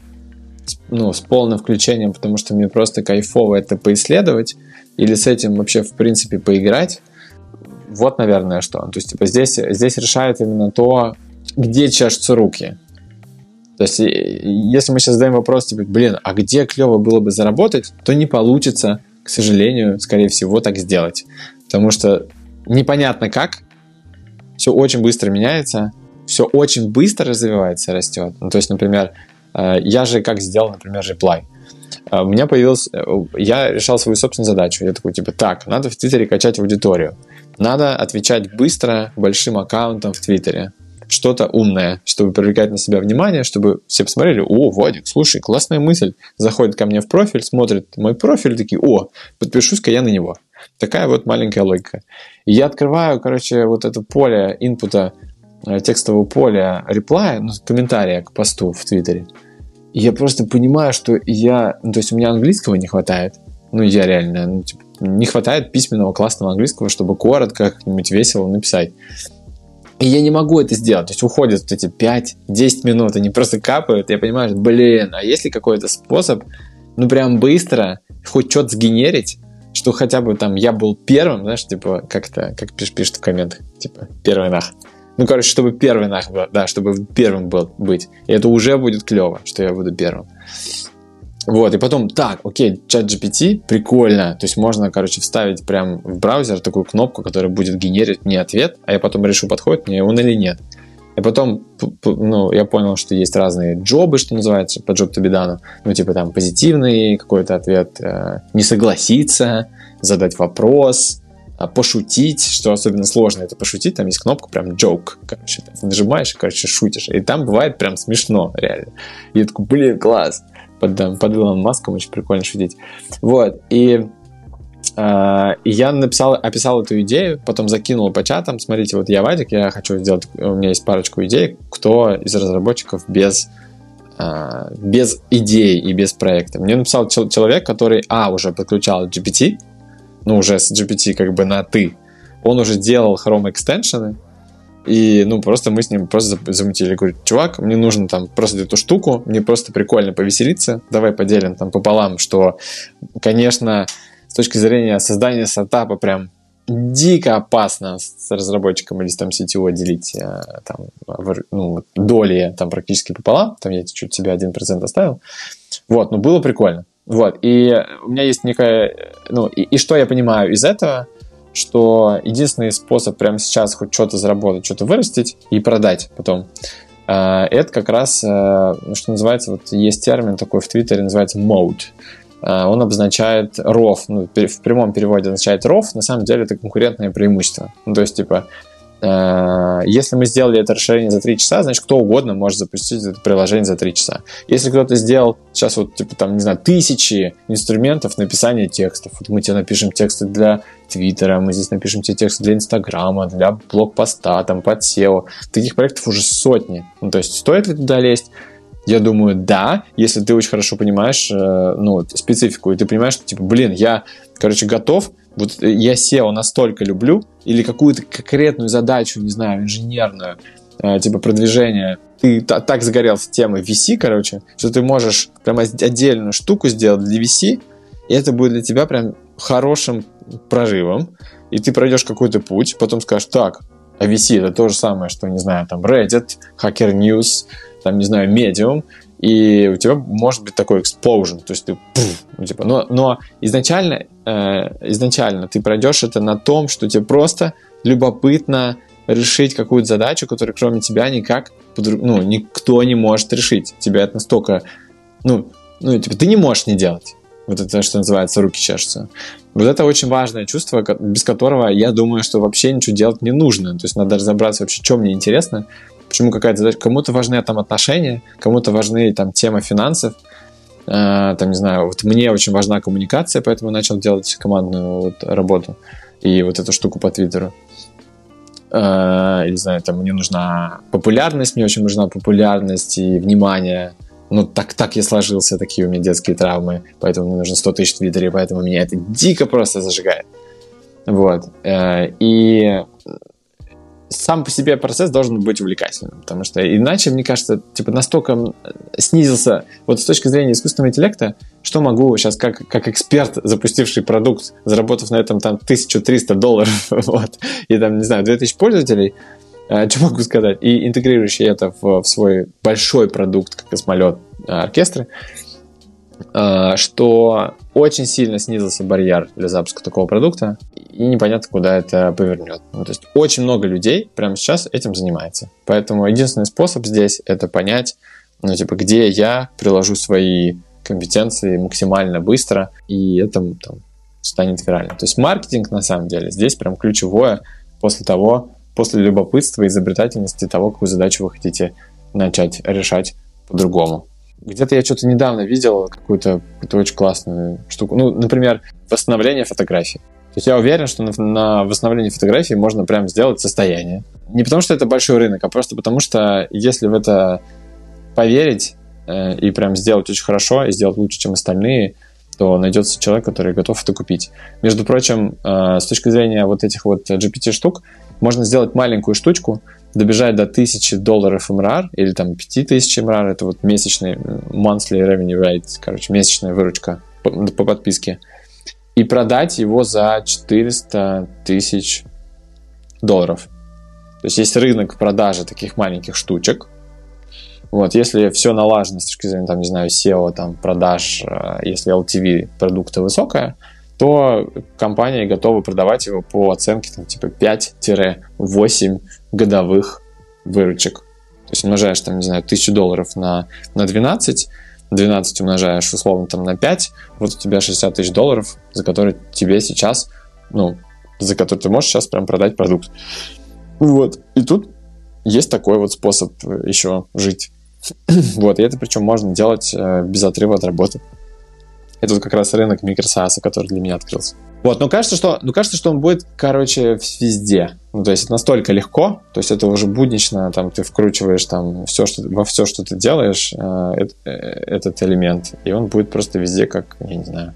Speaker 2: ну, с полным включением, потому что мне просто кайфово это поисследовать, или с этим вообще, в принципе, поиграть, вот, наверное, что. То есть, типа, здесь, здесь решает именно то, где чешутся руки. То есть, если мы сейчас задаем вопрос, типа, блин, а где клево было бы заработать, то не получится, к сожалению, скорее всего, так сделать. Потому что непонятно как, все очень быстро меняется, все очень быстро развивается, растет. Ну, то есть, например, э, я же как сделал, например, реплай. Э, у меня появился, э, я решал свою собственную задачу. Я такой, типа, так, надо в Твиттере качать аудиторию. Надо отвечать быстро большим аккаунтам в Твиттере. Что-то умное, чтобы привлекать на себя внимание, чтобы все посмотрели, о, Вадик, слушай, классная мысль. Заходит ко мне в профиль, смотрит мой профиль, такие, о, подпишусь-ка я на него. Такая вот маленькая логика. И я открываю, короче, вот это поле инпута, э, текстового поля реплая, ну, комментария к посту в Твиттере. И я просто понимаю, что я... Ну, то есть у меня английского не хватает. Ну, я реально, ну, типа, не хватает письменного классного английского, чтобы коротко, как-нибудь весело написать. И я не могу это сделать. То есть уходят вот эти 5-10 минут, они просто капают. Я понимаю, блин, а есть ли какой-то способ, ну прям быстро, хоть что-то сгенерить, что хотя бы там я был первым, знаешь, типа, как-то, как пишет, пишет в комментах, типа, первый нах. Ну, короче, чтобы первый нах был, да, чтобы первым был быть. И это уже будет клево, что я буду первым. Вот, и потом, так, окей, чат GPT, прикольно. То есть можно, короче, вставить прям в браузер такую кнопку, которая будет генерить мне ответ, а я потом решу, подходит мне он или нет. И потом, ну, я понял, что есть разные джобы, что называется, по джоб Табидану. Ну, типа там позитивный какой-то ответ, э, не согласиться, задать вопрос, а, пошутить, что особенно сложно, это пошутить, там есть кнопка прям joke, короче, нажимаешь, короче, шутишь, и там бывает прям смешно, реально. И я такой, блин, класс, под, под Илоном Маском очень прикольно шутить. Вот, и Uh, я написал, описал эту идею, потом закинул по чатам. Смотрите, вот я Вадик, я хочу сделать, у меня есть парочку идей, кто из разработчиков без uh, без идей и без проекта. Мне написал человек, который, а, уже подключал GPT, ну, уже с GPT как бы на «ты». Он уже делал Chrome экстеншены, и, ну, просто мы с ним просто замутили. Говорю, чувак, мне нужно там просто эту штуку, мне просто прикольно повеселиться, давай поделим там пополам, что, конечно, с точки зрения создания стартапа прям дико опасно с разработчиком или с там CTO делить э, там, ну, доли там практически пополам, там я чуть себе 1% оставил. Вот, но было прикольно. Вот, и у меня есть некая... Ну, и, и что я понимаю из этого, что единственный способ прямо сейчас хоть что-то заработать, что-то вырастить и продать потом, э, это как раз, э, ну, что называется, вот есть термин такой в Твиттере, называется mode. Э, он обозначает ROF, ну, в прямом переводе означает ROF, на самом деле это конкурентное преимущество. Ну, то есть, типа, если мы сделали это расширение за 3 часа, значит, кто угодно может запустить это приложение за 3 часа. Если кто-то сделал сейчас вот, типа, там, не знаю, тысячи инструментов написания текстов, вот мы тебе напишем тексты для Твиттера, мы здесь напишем тебе тексты для Инстаграма, для блокпоста, там, под SEO. Таких проектов уже сотни. Ну, то есть, стоит ли туда лезть? Я думаю, да, если ты очень хорошо понимаешь, э, ну, специфику, и ты понимаешь, что, типа, блин, я, короче, готов вот я SEO настолько люблю, или какую-то конкретную задачу, не знаю, инженерную, э, типа продвижения, ты так загорелся темой VC, короче, что ты можешь прям отдельную штуку сделать для VC, и это будет для тебя прям хорошим прорывом, и ты пройдешь какой-то путь, потом скажешь, так, а VC это то же самое, что, не знаю, там Reddit, Hacker News, там, не знаю, Medium, и у тебя может быть такой explosion, то есть ты, пфф, ну, типа, но, но изначально, э, изначально ты пройдешь это на том, что тебе просто любопытно решить какую-то задачу, которую кроме тебя никак, ну, никто не может решить. Тебя это настолько, ну, ну, типа, ты не можешь не делать. Вот это, что называется, руки чешутся. Вот это очень важное чувство, без которого я думаю, что вообще ничего делать не нужно. То есть надо разобраться вообще, что мне интересно, почему какая-то задача. Кому-то важны там отношения, кому-то важны там тема финансов, э, там, не знаю, вот мне очень важна коммуникация, поэтому начал делать командную вот, работу и вот эту штуку по Твиттеру. Э, не знаю, там мне нужна популярность, мне очень нужна популярность и внимание. Ну, так, так я сложился, такие у меня детские травмы, поэтому мне нужно 100 тысяч в Твиттере, поэтому меня это дико просто зажигает. Вот. Э, и сам по себе процесс должен быть увлекательным, потому что иначе, мне кажется, типа настолько снизился, вот с точки зрения искусственного интеллекта, что могу сейчас как, как эксперт, запустивший продукт, заработав на этом там 1300 долларов, <laughs> вот, и там, не знаю, 2000 пользователей, <laughs> э, что могу сказать, и интегрирующий это в, в свой большой продукт, как космолет э, оркестры, Э, что очень сильно снизился барьер для запуска такого продукта, и непонятно, куда это повернет. Ну, то есть очень много людей прямо сейчас этим занимается. Поэтому единственный способ здесь это понять, ну, типа, где я приложу свои компетенции максимально быстро, и это там, станет вирально. То есть маркетинг, на самом деле, здесь прям ключевое после того, после любопытства и изобретательности того, какую задачу вы хотите начать решать по-другому. Где-то я что-то недавно видел какую-то, какую очень классную штуку. Ну, например, восстановление фотографий. То есть я уверен, что на, на восстановлении фотографий можно прям сделать состояние. Не потому что это большой рынок, а просто потому что если в это поверить э, и прям сделать очень хорошо, и сделать лучше, чем остальные, то найдется человек, который готов это купить. Между прочим, э, с точки зрения вот этих вот GPT-штук, можно сделать маленькую штучку, добежать до 1000 долларов МРР или там 5000 МРР, это вот месячный monthly revenue rate, короче, месячная выручка по, по подписке, и продать его за 400 тысяч долларов. То есть есть рынок продажи таких маленьких штучек. Вот, если все налажено с точки зрения, там, не знаю, SEO, там, продаж, э, если LTV продукта высокая, то компании готовы продавать его по оценке там, типа 5-8 годовых выручек. То есть умножаешь там, не знаю, 1000 долларов на, на 12, 12 умножаешь условно там на 5, вот у тебя 60 тысяч долларов, за которые тебе сейчас, ну, за которые ты можешь сейчас прям продать продукт. Вот. И тут есть такой вот способ еще жить. <clears throat> вот. И это причем можно делать э, без отрыва от работы. Это вот как раз рынок микросаса, который для меня открылся. Вот, но кажется, что, ну, кажется, что он будет, короче, везде. Ну, то есть это настолько легко, то есть это уже буднично, там, ты вкручиваешь там все, что, во все, что ты делаешь, э, э, этот элемент, и он будет просто везде, как, я не знаю,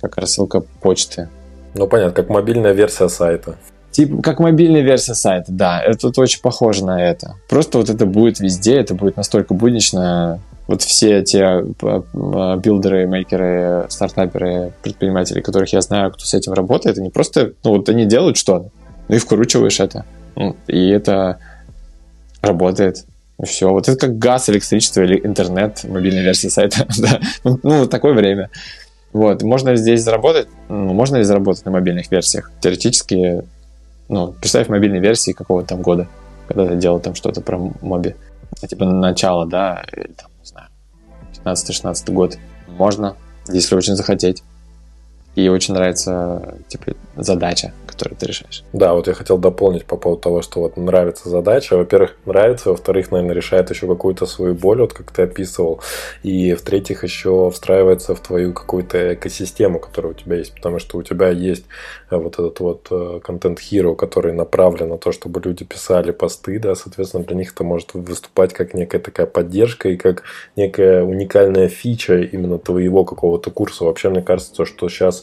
Speaker 2: как рассылка почты.
Speaker 1: Ну, понятно, как мобильная версия сайта.
Speaker 2: Типа, как мобильная версия сайта, да, это очень похоже на это. Просто вот это будет везде, это будет настолько буднично, вот все те э, э, билдеры, мейкеры, стартаперы, предприниматели, которых я знаю, кто с этим работает, они просто, ну вот они делают что-то, ну и вкручиваешь это. Ну, и это работает. И все. Вот это как газ, электричество или интернет, мобильная версия сайта. <laughs> да. Ну, ну, такое время. Вот. Можно ли здесь заработать? Ну, можно ли заработать на мобильных версиях? Теоретически, ну, представь мобильные версии какого-то там года, когда ты делал там что-то про моби. Типа начало, да, 15-16 год. Можно, если очень захотеть. И очень нравится типа, задача, которую ты решаешь.
Speaker 1: Да, вот я хотел дополнить по поводу того, что вот нравится задача. Во-первых, нравится, во-вторых, наверное, решает еще какую-то свою боль, вот как ты описывал. И в-третьих, еще встраивается в твою какую-то экосистему, которая у тебя есть. Потому что у тебя есть э, вот этот вот э, контент hero, который направлен на то, чтобы люди писали посты, да, соответственно, для них это может выступать как некая такая поддержка и как некая уникальная фича именно твоего какого-то курса. Вообще, мне кажется, то, что сейчас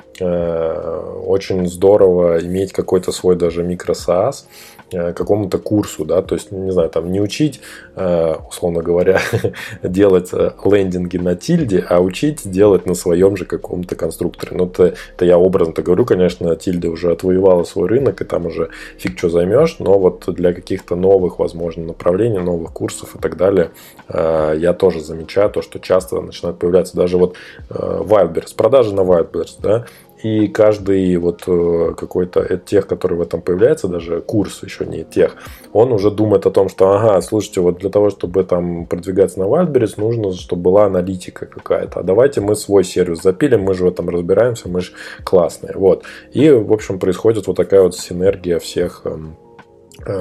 Speaker 1: очень здорово иметь какой-то свой даже микросаас, Э, какому-то курсу, да, то есть, не знаю, там не учить, э, условно говоря, <laughs> делать э, лендинги на тильде, а учить делать на своем же каком-то конструкторе. Ну, это, это я образно-то говорю, конечно, тильда уже отвоевала свой рынок, и там уже фиг что займешь, но вот для каких-то новых, возможно, направлений, новых курсов и так далее, я тоже замечаю то, что часто начинают появляться даже вот Wildberries, продажи на Wildberries, да, и каждый вот э, какой-то тех, который в этом появляется, даже курс еще не тех, он уже думает о том, что, ага, слушайте, вот для того, чтобы там продвигаться на Wildberries, нужно, чтобы была аналитика какая-то. А давайте мы свой сервис запилим, мы же в этом разбираемся, мы же классные. Вот. И, в общем, происходит вот такая вот синергия всех эм,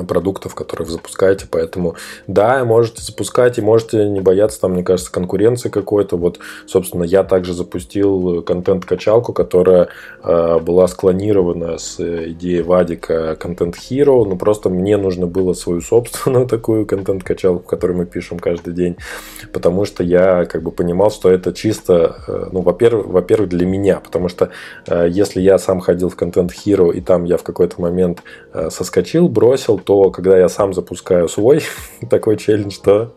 Speaker 1: продуктов, которые вы запускаете. Поэтому, да, можете запускать и можете не бояться, там, мне кажется, конкуренции какой-то. Вот, собственно, я также запустил контент-качалку, которая э, была склонирована с идеей Вадика Content Hero, но просто мне нужно было свою собственную <laughs> такую контент-качалку, которую мы пишем каждый день, потому что я как бы понимал, что это чисто, э, ну, во-первых, во-первых, для меня, потому что э, если я сам ходил в Content Hero и там я в какой-то момент э, соскочил, бросил, то когда я сам запускаю свой <laughs> такой челлендж, то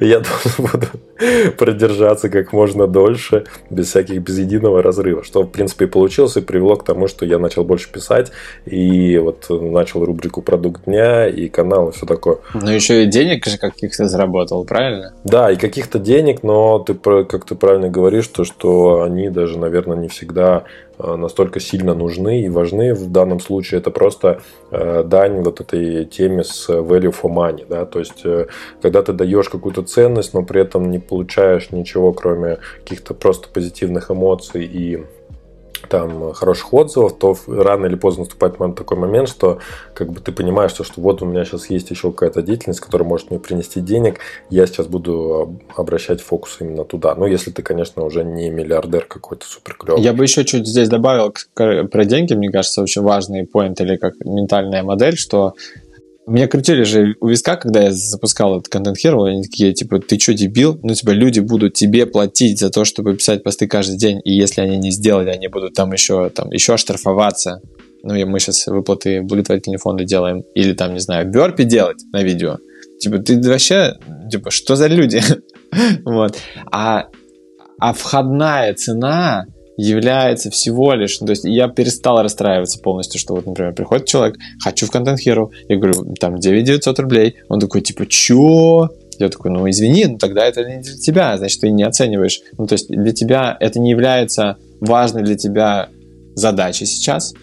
Speaker 1: я должен буду <laughs> продержаться как можно дольше, без всяких, без единого разрыва. Что, в принципе, и получилось, и привело к тому, что я начал больше писать, и вот начал рубрику «Продукт дня», и канал, и все такое.
Speaker 2: Ну, еще и денег же каких-то заработал, правильно?
Speaker 1: Да, и каких-то денег, но ты, как ты правильно говоришь, то, что они даже, наверное, не всегда Э, настолько сильно нужны и важны в данном случае. Это просто э, дань вот этой теме с value for money. Да? То есть, э, когда ты даешь какую-то ценность, но при этом не получаешь ничего, кроме каких-то просто позитивных эмоций и там хороших отзывов, то рано или поздно наступает такой момент, что как бы ты понимаешь, что, что вот у меня сейчас есть еще какая-то деятельность, которая может мне принести денег, я сейчас буду обращать фокус именно туда. Ну, если ты, конечно, уже не миллиардер какой-то супер клевый.
Speaker 2: Я бы еще чуть здесь добавил про деньги, мне кажется, очень важный поинт или как ментальная модель, что меня крутили же у виска, когда я запускал этот контент Hero, они такие, типа, ты что, дебил? Ну, типа, люди будут тебе платить за то, чтобы писать посты каждый день, и если они не сделали, они будут там еще, там, еще оштрафоваться. Ну, и мы сейчас выплаты благотворительные фонды делаем. Или там, не знаю, бёрпи делать на видео. Типа, ты вообще, типа, что за люди? <laughs> вот. А, а входная цена является всего лишь, ну, то есть я перестал расстраиваться полностью, что вот, например, приходит человек, хочу в Content Hero, я говорю, там 9900 рублей, он такой, типа, чё? Я такой, ну извини, ну тогда это не для тебя, значит, ты не оцениваешь. Ну, то есть для тебя это не является важной для тебя задачей сейчас,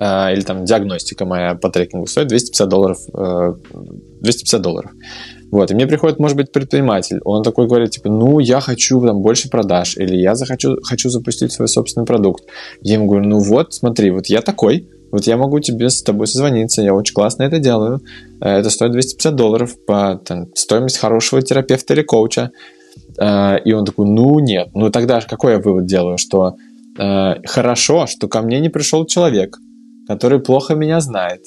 Speaker 2: э, или там диагностика моя по трекингу стоит 250 долларов, э, 250 долларов. Вот, и мне приходит, может быть, предприниматель, он такой говорит, типа, ну, я хочу там больше продаж, или я захочу, хочу запустить свой собственный продукт. Я ему говорю, ну вот, смотри, вот я такой, вот я могу тебе с тобой созвониться, я очень классно это делаю. Э, это стоит 250 долларов по там, стоимость хорошего терапевта или коуча. Э, и он такой, ну нет. Ну тогда какой я вывод делаю? Что э, хорошо, что ко мне не пришел человек, который плохо меня знает,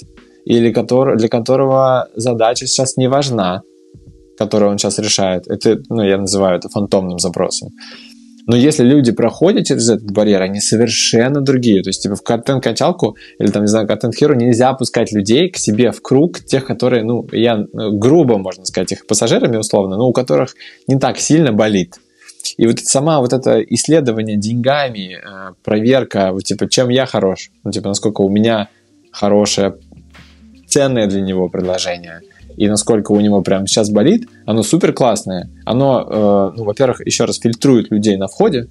Speaker 2: или который, для которого задача сейчас не важна, которую он сейчас решает. Это, ну, я называю это фантомным запросом. Но если люди проходят через этот барьер, они совершенно другие. То есть, типа, в контент-качалку или, там, не знаю, контент-хиру нельзя пускать людей к себе в круг тех, которые, ну, я ну, грубо, можно сказать, их пассажирами условно, но у которых не так сильно болит. И вот сама вот это исследование деньгами, э, проверка, вот, типа, чем я хорош, ну, типа, насколько у меня хорошее, ценное для него предложение – и насколько у него прямо сейчас болит, оно супер классное. Оно, э, ну, во-первых, еще раз фильтрует людей на входе,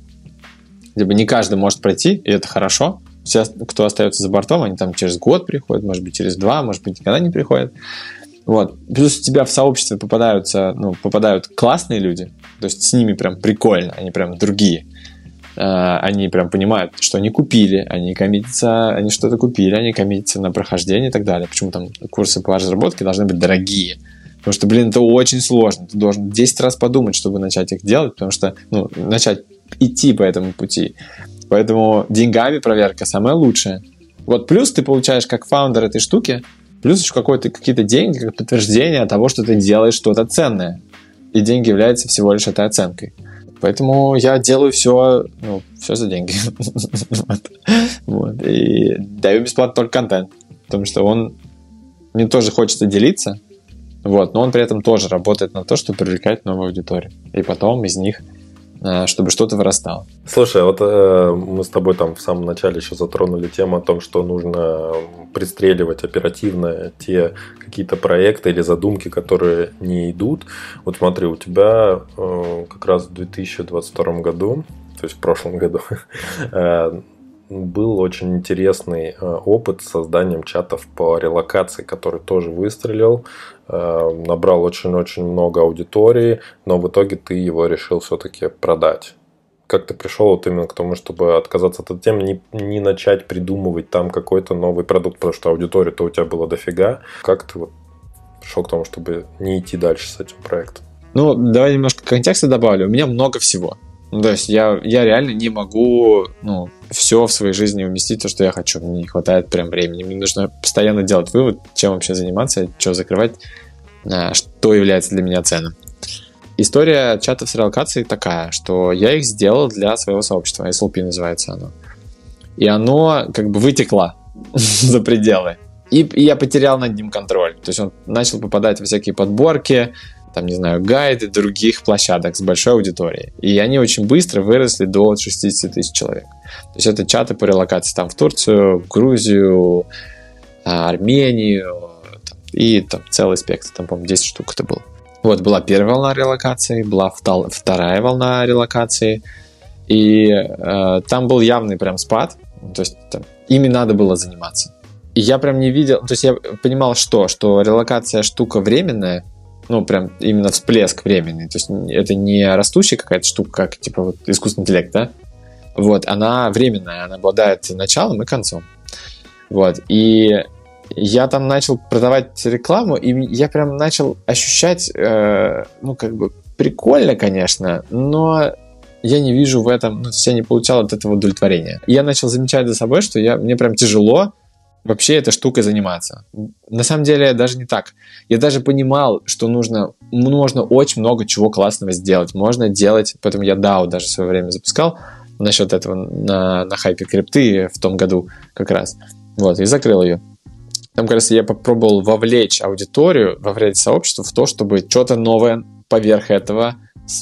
Speaker 2: либо не каждый может пройти, и это хорошо. Все, кто остается за бортом, они там через год приходят, может быть, через два, может быть, никогда не приходят. Вот. Плюс у тебя в сообществе попадаются, ну, попадают классные люди, то есть с ними прям прикольно, они прям другие. Э, они прям понимают, что они купили, они коммитятся, они что-то купили, они коммитятся на прохождение и так далее. Почему там курсы по разработке должны быть дорогие? Потому что, блин, это очень сложно. Ты должен 10 раз подумать, чтобы начать их делать, потому что, ну, начать идти по этому пути. Поэтому деньгами проверка самая лучшая. Вот плюс ты получаешь как фаундер этой штуки, плюс еще какие-то деньги, как подтверждение того, что ты делаешь что-то ценное. И деньги являются всего лишь этой оценкой. Поэтому я делаю все, ну, все за деньги. <laughs> вот. И даю бесплатно только контент. Потому что он... Мне тоже хочется делиться. Вот, но он при этом тоже работает на то, чтобы привлекать новую аудиторию. И потом из них чтобы что-то вырастало.
Speaker 1: Слушай, вот э, мы с тобой там в самом начале еще затронули тему о том, что нужно пристреливать оперативно те какие-то проекты или задумки, которые не идут. Вот смотри, у тебя э, как раз в 2022 году, то есть в прошлом году, <laughs> э, был очень интересный э, опыт с созданием чатов по релокации, который тоже выстрелил, э, набрал очень-очень много аудитории, но в итоге ты его решил все-таки продать. Как ты пришел вот именно к тому, чтобы отказаться от этой темы, не, не начать придумывать там какой-то новый продукт, потому что аудитория-то у тебя была дофига. Как ты вот пришел к тому, чтобы не идти дальше с этим проектом?
Speaker 2: Ну, давай немножко контекста добавлю. У меня много всего. Ну, то есть я, я реально не могу ну, все в своей жизни уместить, то, что я хочу. Мне не хватает прям времени. Мне нужно постоянно делать вывод, чем вообще заниматься, что закрывать, а, что является для меня ценным. История чатов с релокацией такая, что я их сделал для своего сообщества, SLP называется оно. И оно как бы вытекло <laughs> за пределы. И, и я потерял над ним контроль. То есть он начал попадать во всякие подборки, там, не знаю, гайды других площадок с большой аудиторией. И они очень быстро выросли до 60 тысяч человек. То есть это чаты по релокации там в Турцию, в Грузию, а, Армению и там целый спектр, там, по-моему, 10 штук это было. Вот, была первая волна релокации, была вторая волна релокации, и э, там был явный прям спад, то есть там, ими надо было заниматься. И я прям не видел, то есть я понимал, что, что релокация штука временная, ну, прям именно всплеск времени. То есть это не растущая какая-то штука, как типа вот искусственный интеллект, да? Вот, она временная, она обладает началом и концом. Вот, и я там начал продавать рекламу, и я прям начал ощущать, э, ну, как бы прикольно, конечно, но я не вижу в этом, ну, я не получал от этого удовлетворения. Я начал замечать за собой, что я, мне прям тяжело вообще этой штукой заниматься. На самом деле даже не так. Я даже понимал, что нужно, можно очень много чего классного сделать. Можно делать, поэтому я DAO даже в свое время запускал насчет этого на, на хайпе крипты в том году как раз. Вот, и закрыл ее. Там, кажется, я попробовал вовлечь аудиторию, вовлечь сообщество в то, чтобы что-то новое поверх этого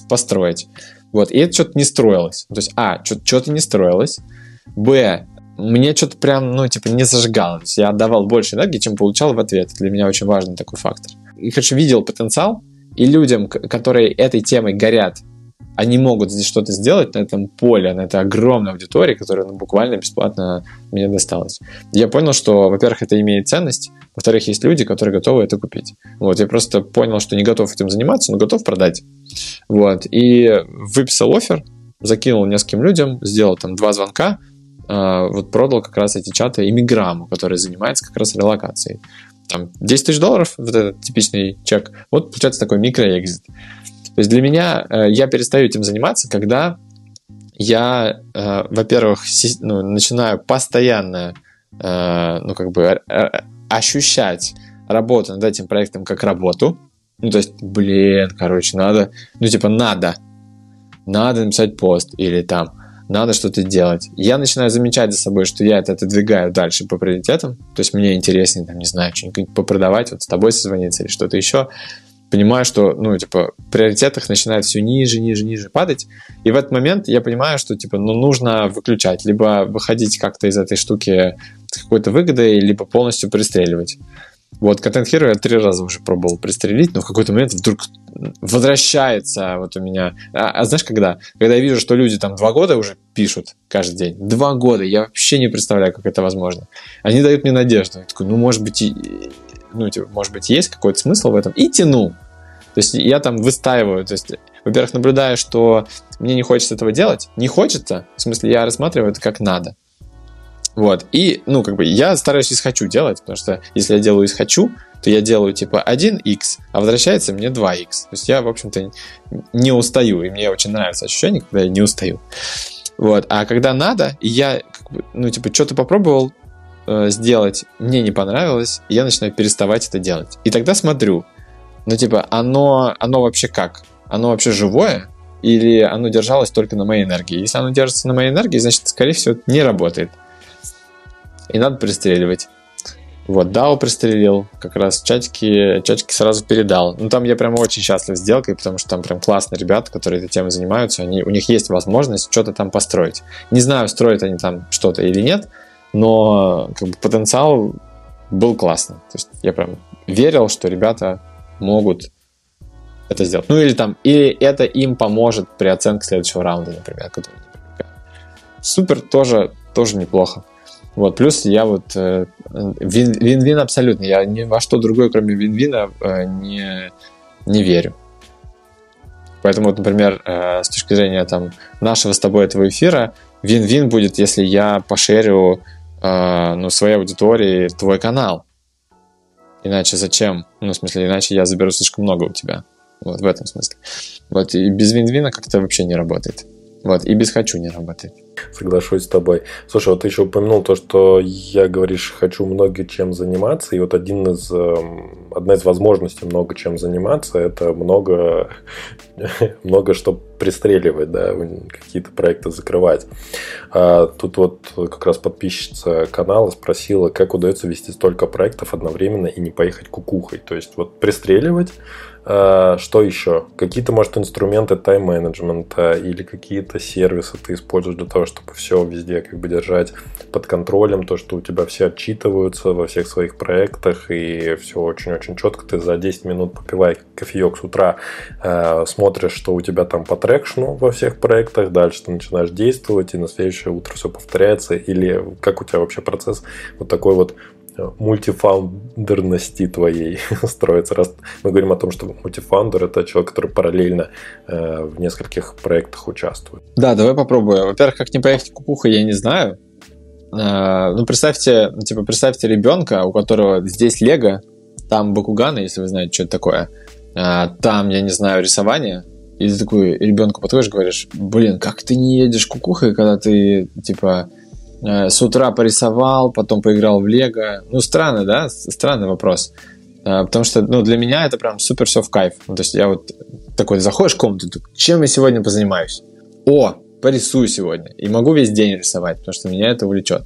Speaker 2: построить. Вот, и это что-то не строилось. То есть, а, что-то не строилось, б, мне что-то прям, ну, типа, не зажигало. Я отдавал больше энергии, чем получал в ответ. Для меня очень важный такой фактор. И, короче, видел потенциал, и людям, которые этой темой горят, они могут здесь что-то сделать на этом поле, на этой огромной аудитории, которая ну, буквально бесплатно мне досталась. Я понял, что, во-первых, это имеет ценность, во-вторых, есть люди, которые готовы это купить. Вот, я просто понял, что не готов этим заниматься, но готов продать. Вот, и выписал офер, закинул нескольким людям, сделал там два звонка, вот продал как раз эти чаты иммиграмму, который занимается как раз релокацией. Там 10 тысяч долларов, вот этот типичный чек, вот получается такой микроэкзит. То есть для меня э, я перестаю этим заниматься, когда я, э, во-первых, ну, начинаю постоянно, э, ну, как бы э, ощущать работу над этим проектом как работу. Ну, то есть, блин, короче, надо, ну, типа, надо, надо написать пост или там, надо что-то делать. Я начинаю замечать за собой, что я это отодвигаю дальше по приоритетам. То есть мне интереснее, там, не знаю, что-нибудь попродавать, вот с тобой созвониться или что-то еще понимаю, что, ну, типа, в приоритетах начинает все ниже, ниже, ниже падать. И в этот момент я понимаю, что, типа, ну, нужно выключать, либо выходить как-то из этой штуки с какой-то выгодой, либо полностью пристреливать. Вот, Content Hero я три раза уже пробовал пристрелить, но в какой-то момент вдруг возвращается вот у меня. А, а знаешь, когда? Когда я вижу, что люди там два года уже пишут каждый день. Два года. Я вообще не представляю, как это возможно. Они дают мне надежду. Я такой, ну, может быть, и, ну, типа, может быть, есть какой-то смысл в этом. И тяну. То есть я там выстаиваю, то есть, во-первых, наблюдаю, что мне не хочется этого делать. Не хочется, в смысле, я рассматриваю это как надо. Вот. И, ну, как бы, я стараюсь из хочу делать, потому что если я делаю из хочу, то я делаю типа 1x, а возвращается мне 2x. То есть я, в общем-то, не устаю, и мне очень нравится ощущение, когда я не устаю. Вот. А когда надо, я, как бы, ну, типа, что-то попробовал э, сделать, мне не понравилось, и я начинаю переставать это делать. И тогда смотрю, ну, типа, оно, оно вообще как? Оно вообще живое? Или оно держалось только на моей энергии? Если оно держится на моей энергии, значит, скорее всего, не работает. И надо пристреливать. Вот, DAO пристрелил, как раз чатики, чатики сразу передал. Ну, там я прям очень счастлив сделкой, потому что там прям классные ребята, которые этой темой занимаются, они, у них есть возможность что-то там построить. Не знаю, строят они там что-то или нет, но как бы, потенциал был классный. То есть я прям верил, что ребята могут это сделать. Ну или там, или это им поможет при оценке следующего раунда, например, Супер тоже, тоже неплохо. Вот, плюс я вот э, вин-вин абсолютно. Я ни во что другое, кроме вин-вина, э, не, не верю. Поэтому, вот, например, э, с точки зрения там, нашего с тобой этого эфира, вин-вин будет, если я пошерю ну, своей аудитории твой канал. Иначе зачем? Ну, в смысле, иначе я заберу слишком много у тебя. Вот в этом смысле. Вот, и без вин-вина как-то вообще не работает. Вот, и без хочу не работает.
Speaker 1: Соглашусь с тобой. Слушай, вот ты еще упомянул то, что я, говоришь, хочу много чем заниматься, и вот один из, эм, одна из возможностей много чем заниматься, это много, <laughs> много что пристреливать, да, какие-то проекты закрывать. А тут вот как раз подписчица канала спросила, как удается вести столько проектов одновременно и не поехать кукухой. То есть вот пристреливать, что еще? Какие-то, может, инструменты тайм-менеджмента или какие-то сервисы ты используешь для того, чтобы все везде как бы держать под контролем, то, что у тебя все отчитываются во всех своих проектах и все очень-очень четко. Ты за 10 минут попивай кофеек с утра, э, смотришь, что у тебя там по трекшну во всех проектах, дальше ты начинаешь действовать, и на следующее утро все повторяется, или как у тебя вообще процесс вот такой вот мультифаундерности твоей <laughs> строится. Раз мы говорим о том, что мультифаундер это человек, который параллельно э, в нескольких проектах участвует.
Speaker 2: Да, давай попробуем. Во-первых, как не поехать кукуха, я не знаю. Э, ну, представьте, типа, представьте ребенка, у которого здесь Лего, там Бакуганы, если вы знаете, что это такое. Э, там, я не знаю, рисование. И ты такой ребенку подходишь, говоришь, блин, как ты не едешь кукухой, когда ты, типа, Э, с утра порисовал, потом поиграл в Лего. Ну, странно, да? Странный вопрос. Э, потому что, ну, для меня это прям супер все в кайф. Ну, то есть я вот такой, заходишь в комнату, чем я сегодня позанимаюсь? О, порисую сегодня. И могу весь день рисовать, потому что меня это увлечет.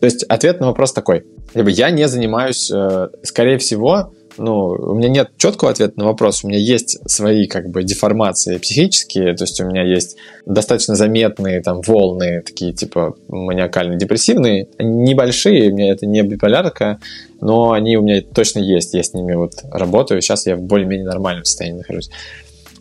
Speaker 2: То есть ответ на вопрос такой. Либо я не занимаюсь, э, скорее всего, ну, у меня нет четкого ответа на вопрос. У меня есть свои, как бы, деформации психические, то есть у меня есть достаточно заметные там волны, такие, типа, маниакально-депрессивные, небольшие, у меня это не биполярка, но они у меня точно есть, я с ними вот работаю, сейчас я в более-менее нормальном состоянии нахожусь.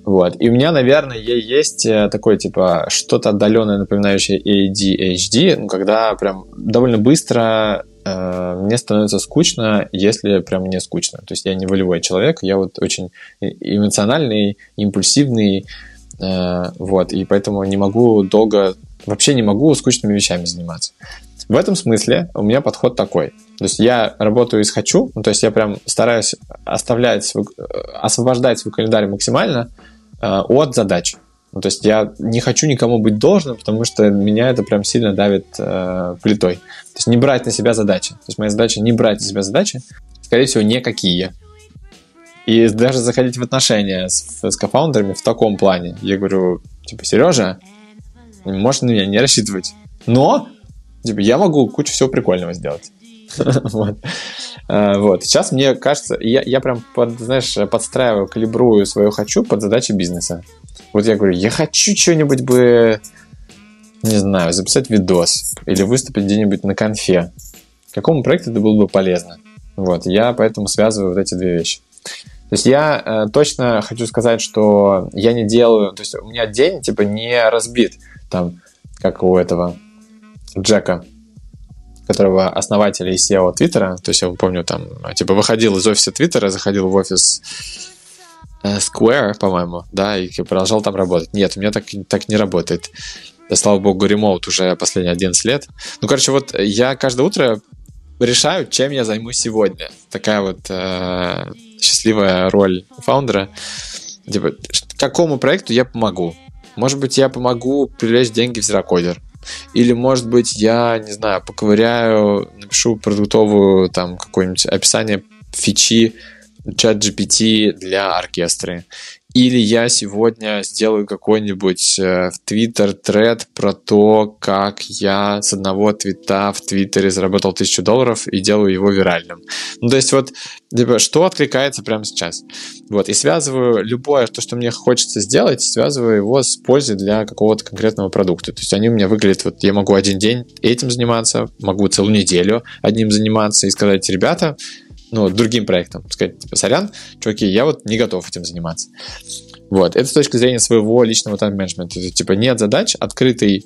Speaker 2: Вот. И у меня, наверное, есть э, такое, типа, что-то отдаленное, напоминающее ADHD, ну, когда прям довольно быстро э, мне становится скучно, если прям мне скучно. То есть я не волевой человек, я вот очень эмоциональный, импульсивный, э, вот, и поэтому не могу долго, вообще не могу скучными вещами заниматься. В этом смысле у меня подход такой. То есть я работаю из хочу, ну, то есть я прям стараюсь оставлять свой, э, освобождать свой календарь максимально от задач. Ну, то есть я не хочу никому быть должным, потому что меня это прям сильно давит э, плитой. То есть не брать на себя задачи. То есть моя задача не брать на себя задачи, скорее всего, никакие. И даже заходить в отношения с, с кофаундерами в таком плане. Я говорю, типа, Сережа, можешь на меня не рассчитывать. Но Типа, я могу кучу всего прикольного сделать. <laughs> вот. А, вот. Сейчас мне кажется, я, я прям, под, знаешь, подстраиваю, калибрую свое «хочу» под задачи бизнеса. Вот я говорю, я хочу что-нибудь бы, не знаю, записать видос или выступить где-нибудь на конфе. Какому проекту это было бы полезно? Вот, я поэтому связываю вот эти две вещи. То есть я э, точно хочу сказать, что я не делаю, то есть у меня день типа не разбит, там, как у этого Джека, которого основателя и SEO Твиттера, то есть я помню, там, типа, выходил из офиса Твиттера, заходил в офис э, Square, по-моему, да, и продолжал там работать. Нет, у меня так, так не работает. Да, слава богу, ремоут уже последние 11 лет. Ну, короче, вот я каждое утро решаю, чем я займусь сегодня. Такая вот э, счастливая роль фаундера. Типа, какому проекту я помогу? Может быть, я помогу привлечь деньги в Зерокодер. Или, может быть, я, не знаю, поковыряю, напишу продуктовую, там, какое-нибудь описание фичи чат GPT для оркестра. Или я сегодня сделаю какой-нибудь э, в Твиттер тред про то, как я с одного твита в Твиттере заработал тысячу долларов и делаю его виральным. Ну, то есть вот, типа, что откликается прямо сейчас. Вот, и связываю любое, то, что мне хочется сделать, связываю его с пользой для какого-то конкретного продукта. То есть они у меня выглядят, вот я могу один день этим заниматься, могу целую неделю одним заниматься и сказать, ребята, ну, другим проектом. Сказать, типа, сорян, чуваки, я вот не готов этим заниматься. Вот, это с точки зрения своего личного тайм-менеджмента. Типа, нет задач, открытый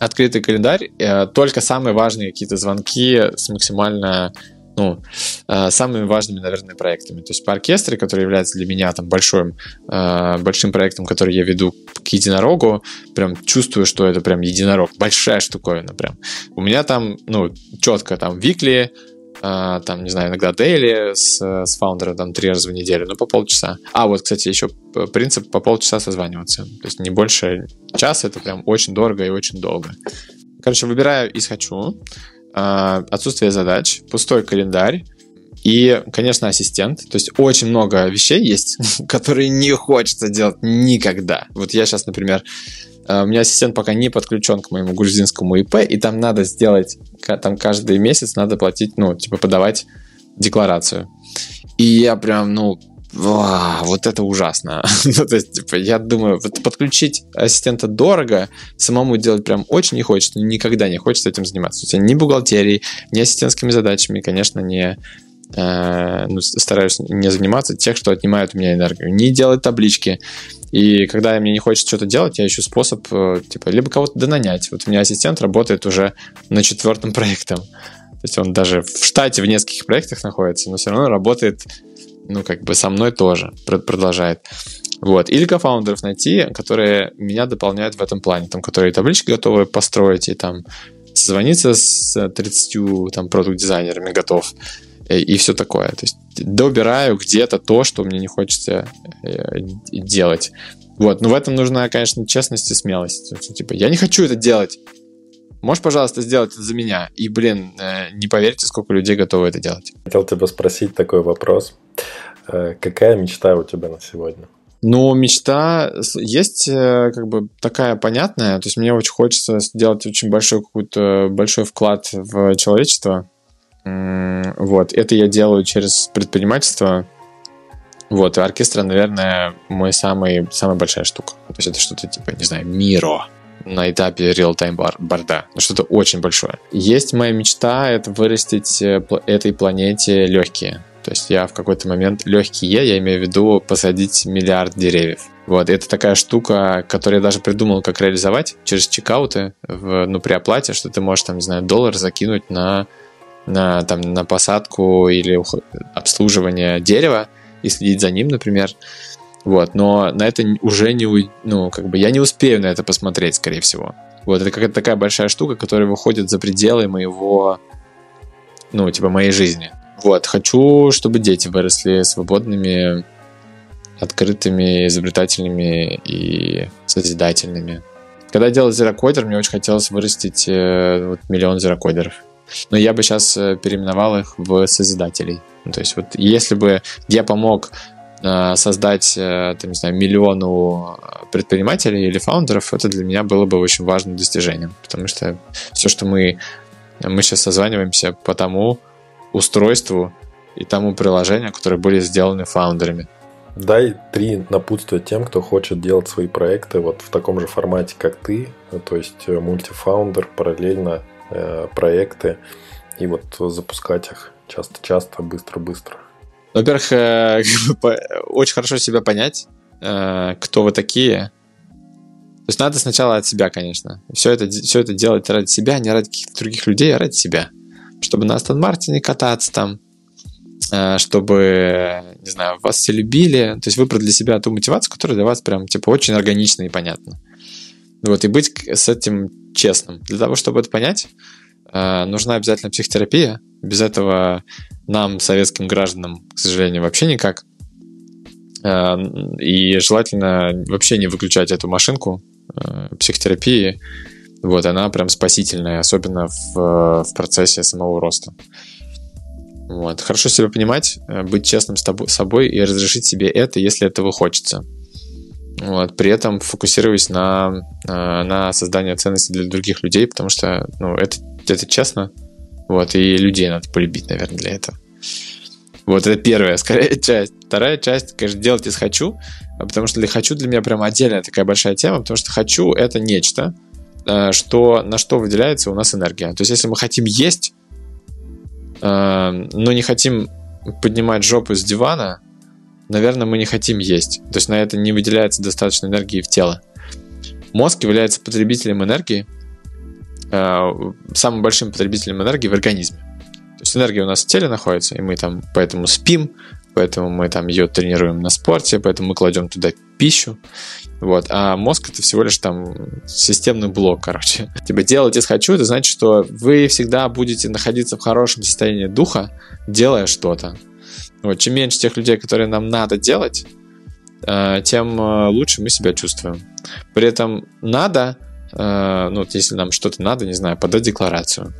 Speaker 2: открытый календарь, э, только самые важные какие-то звонки с максимально ну, э, самыми важными, наверное, проектами. То есть по оркестре, который является для меня там большим, э, большим проектом, который я веду к единорогу, прям чувствую, что это прям единорог, большая штуковина прям. У меня там, ну, четко там викли, а, там, не знаю, иногда дейли с, с фаундером там три раза в неделю, но по полчаса. А, вот, кстати, еще принцип по полчаса созваниваться. То есть не больше часа, это прям очень дорого и очень долго. Короче, выбираю из «хочу», а, отсутствие задач, пустой календарь, и, конечно, ассистент. То есть очень много вещей есть, <laughs> которые не хочется делать никогда. Вот я сейчас, например, у меня ассистент пока не подключен к моему грузинскому ИП, и там надо сделать, там каждый месяц надо платить, ну, типа подавать декларацию. И я прям, ну, Вау, вот это ужасно. <laughs> ну, то есть, типа, я думаю, вот подключить ассистента дорого, самому делать прям очень не хочется, никогда не хочется этим заниматься. То есть, ни бухгалтерией, ни ассистентскими задачами, конечно, не э, ну, стараюсь не заниматься тех, что отнимают у меня энергию. Не делать таблички, и когда мне не хочется что-то делать, я ищу способ, э, типа, либо кого-то донанять. Вот у меня ассистент работает уже на четвертом <laughs> проектом. То есть он даже в штате в нескольких проектах находится, но все равно работает, ну, как бы со мной тоже, продолжает. Вот. Или кофаундеров найти, которые меня дополняют в этом плане, там, которые таблички готовы построить и там созвониться с 30 там продукт-дизайнерами готов и, и все такое. То есть добираю где-то то, что мне не хочется э, делать. Вот, но в этом нужна, конечно, честность и смелость. Типа, я не хочу это делать. Можешь, пожалуйста, сделать это за меня? И, блин, э, не поверите, сколько людей готовы это делать.
Speaker 1: Хотел тебя спросить такой вопрос. Э, какая мечта у тебя на сегодня?
Speaker 2: Ну, мечта есть как бы такая понятная. То есть мне очень хочется сделать очень большой какой-то большой вклад в человечество. Вот, это я делаю через предпринимательство. Вот, и оркестр, наверное, мой самый, самая большая штука. То есть это что-то типа, не знаю, Миро на этапе real-time борда. Ну, что-то очень большое. Есть моя мечта, это вырастить э, этой планете легкие. То есть я в какой-то момент легкий Е, я имею в виду посадить миллиард деревьев. Вот, это такая штука, которую я даже придумал, как реализовать через чекауты, в, ну, при оплате, что ты можешь, там, не знаю, доллар закинуть на, на, там, на посадку или обслуживание дерева и следить за ним, например. Вот, но на это уже не, ну, как бы я не успею на это посмотреть, скорее всего. Вот, это какая-то такая большая штука, которая выходит за пределы моего, ну, типа, моей жизни. Вот, хочу, чтобы дети выросли свободными, открытыми, изобретательными и созидательными. Когда я делал зерокодер, мне очень хотелось вырастить э, вот, миллион зерокодеров. Но я бы сейчас э, переименовал их в созидателей. Ну, то есть вот если бы я помог э, создать, э, там, не знаю, миллиону предпринимателей или фаундеров, это для меня было бы очень важным достижением. Потому что все, что мы, мы сейчас созваниваемся по тому, устройству и тому приложению, которые были сделаны фаундерами.
Speaker 1: Дай три напутствия тем, кто хочет делать свои проекты вот в таком же формате, как ты, то есть мультифаундер, параллельно проекты и вот запускать их часто-часто, быстро-быстро.
Speaker 2: Во-первых, э, <laughs> очень хорошо себя понять, э, кто вы такие. То есть надо сначала от себя, конечно. Все это, все это делать ради себя, не ради каких-то других людей, а ради себя чтобы на Астон Мартине кататься там, э, чтобы, не знаю, вас все любили, то есть выбрать для себя ту мотивацию, которая для вас прям, типа, очень органична и понятна. Вот, и быть с этим честным. Для того, чтобы это понять, э, нужна обязательно психотерапия. Без этого нам, советским гражданам, к сожалению, вообще никак. Э, и желательно вообще не выключать эту машинку психотерапии, вот, она прям спасительная, особенно в, в процессе самого роста. Вот. Хорошо себя понимать, э, быть честным с тобой, собой и разрешить себе это, если этого хочется. Вот. При этом фокусируясь на, э, на создание ценностей для других людей, потому что ну, это, это честно. Вот, и людей надо полюбить, наверное, для этого. Вот это первая, <laughs> скорее, часть. Вторая часть, конечно, делать из «хочу», а потому что для «хочу» для меня прям отдельная такая большая тема, потому что «хочу» — это нечто, Э, что, на что выделяется у нас энергия. То есть, если мы хотим есть, э, но не хотим поднимать жопу с дивана, наверное, мы не хотим есть. То есть, на это не выделяется достаточно энергии в тело. Мозг является потребителем энергии, э, самым большим потребителем энергии в организме. То есть энергия у нас в теле находится, и мы там поэтому спим, поэтому мы там ее тренируем на спорте, поэтому мы кладем туда пищу. Вот. А мозг это всего лишь там системный блок, короче. <laughs> Типа делать из хочу, это значит, что вы всегда будете находиться в хорошем состоянии духа, делая что-то. Вот. Чем меньше тех людей, которые нам надо делать, э, тем э, лучше мы себя чувствуем. При этом надо, э, ну, если нам что-то надо, не знаю, подать декларацию.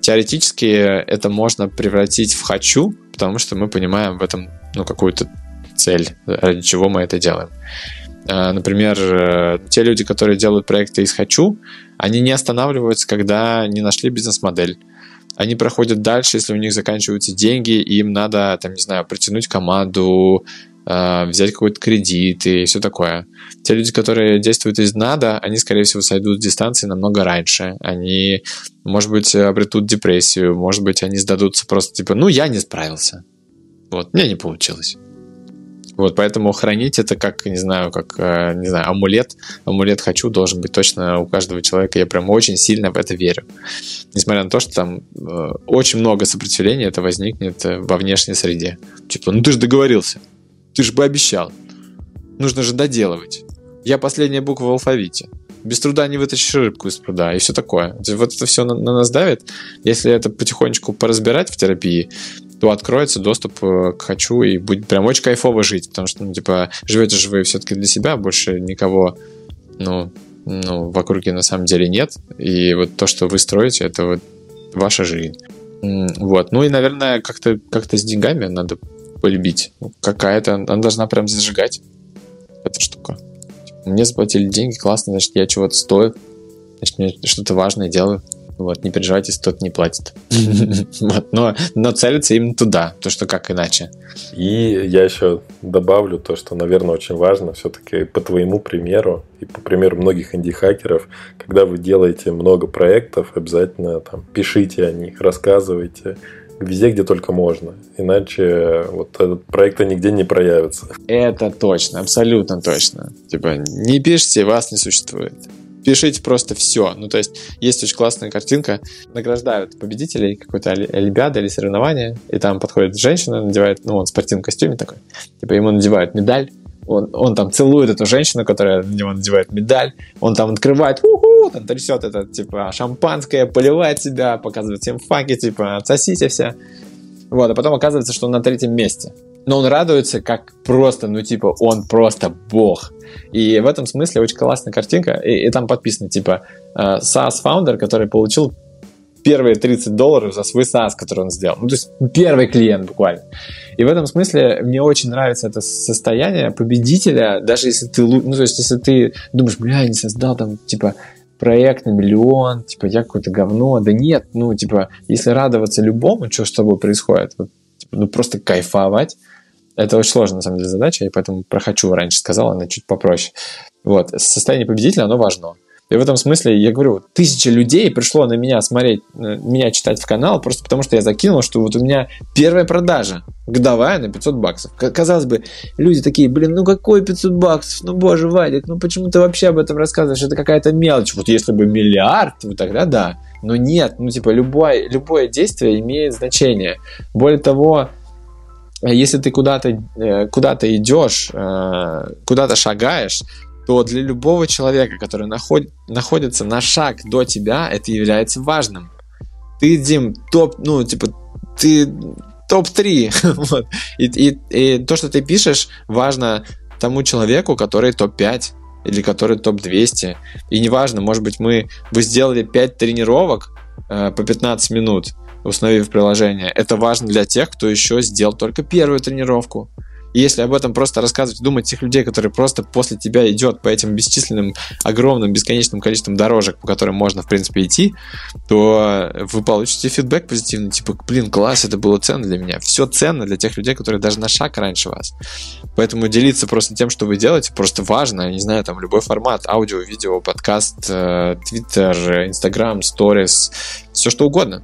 Speaker 2: Теоретически это можно превратить в хочу, потому что мы понимаем в этом ну, какую-то цель, ради чего мы это делаем. Например, те люди, которые делают проекты из «хочу», они не останавливаются, когда не нашли бизнес-модель. Они проходят дальше, если у них заканчиваются деньги, и им надо, там, не знаю, притянуть команду, а, взять какой-то кредит и все такое. Те люди, которые действуют из «надо», они, скорее всего, сойдут с дистанции намного раньше. Они, может быть, обретут депрессию, может быть, они сдадутся просто типа «ну, я не справился». Вот, мне не получилось. Вот, поэтому хранить это как, не знаю, как, э, не знаю, амулет. Амулет хочу должен быть точно у каждого человека. Я прям очень сильно в это верю. Несмотря на то, что там э, очень много сопротивления это возникнет э, во внешней среде. Типа, ну ты же договорился. Ты же бы обещал. Нужно же доделывать. Я последняя буква в алфавите. Без труда не вытащишь рыбку из пруда и все такое. Вот это все на, на нас давит. Если это потихонечку поразбирать в терапии, то откроется доступ э, к хочу и будет прям очень кайфово жить, потому что, ну, типа, живете же вы все-таки для себя, больше никого, ну, ну, в округе на самом деле нет, и вот то, что вы строите, это вот ваша жизнь. Вот, ну и, наверное, как-то как с деньгами надо полюбить. Какая-то, она должна прям зажигать, эта штука. Мне заплатили деньги, классно, значит, я чего-то стою, значит, мне что-то важное делаю. Вот, не переживайте, кто-то не платит. <laughs> вот, но, но целится именно туда, то что как иначе.
Speaker 1: И я еще добавлю то, что, наверное, очень важно все-таки по твоему примеру и по примеру многих инди-хакеров, когда вы делаете много проектов, обязательно там пишите о них, рассказывайте, везде, где только можно. Иначе вот этот проект нигде не проявится.
Speaker 2: Это точно, абсолютно точно. Типа, не пишите, вас не существует. Пишите просто все. Ну, то есть, есть очень классная картинка. Награждают победителей какой-то олимпиады или соревнования, и там подходит женщина, надевает, ну, он в спортивном костюме такой, типа, ему надевают медаль, он, он там целует эту женщину, которая на него надевает медаль, он там открывает, уху, там трясет это, типа, шампанское, поливает себя, показывает всем факи, типа, отсосите все. Вот, а потом оказывается, что он на третьем месте. Но он радуется, как просто, ну, типа, он просто бог. И в этом смысле очень классная картинка. И, и там подписано, типа, э, SaaS-фаундер, который получил первые 30 долларов за свой SaaS, который он сделал. Ну, то есть первый клиент буквально. И в этом смысле мне очень нравится это состояние победителя, даже если ты, ну, то есть если ты думаешь, бля, я не создал там, типа, проект на миллион, типа, я какое-то говно. Да нет, ну, типа, если радоваться любому, что с тобой происходит, вот, типа, ну, просто кайфовать, это очень сложная, на самом деле, задача, и поэтому про «хочу» раньше сказал, она чуть попроще. Вот, состояние победителя, оно важно. И в этом смысле, я говорю, тысяча людей пришло на меня смотреть, меня читать в канал, просто потому что я закинул, что вот у меня первая продажа годовая на 500 баксов. Казалось бы, люди такие, блин, ну какой 500 баксов? Ну боже, Вадик, ну почему ты вообще об этом рассказываешь? Это какая-то мелочь. Вот если бы миллиард, вот тогда да. Но нет, ну типа любое, любое действие имеет значение. Более того, если ты куда-то э, куда идешь, э, куда-то шагаешь, то для любого человека, который наход, находится на шаг до тебя, это является важным. Ты, Дим, топ, ну, типа, ты топ-3. <laughs> вот. и, и, и то, что ты пишешь, важно тому человеку, который топ-5 или который топ-200. И неважно, может быть, мы, вы сделали 5 тренировок э, по 15 минут, установив приложение. Это важно для тех, кто еще сделал только первую тренировку. И если об этом просто рассказывать, думать тех людей, которые просто после тебя идет по этим бесчисленным, огромным, бесконечным количеством дорожек, по которым можно, в принципе, идти, то вы получите фидбэк позитивный, типа, блин, класс, это было ценно для меня. Все ценно для тех людей, которые даже на шаг раньше вас. Поэтому делиться просто тем, что вы делаете, просто важно. Я не знаю, там любой формат, аудио, видео, подкаст, э, твиттер, инстаграм, сторис, все что угодно.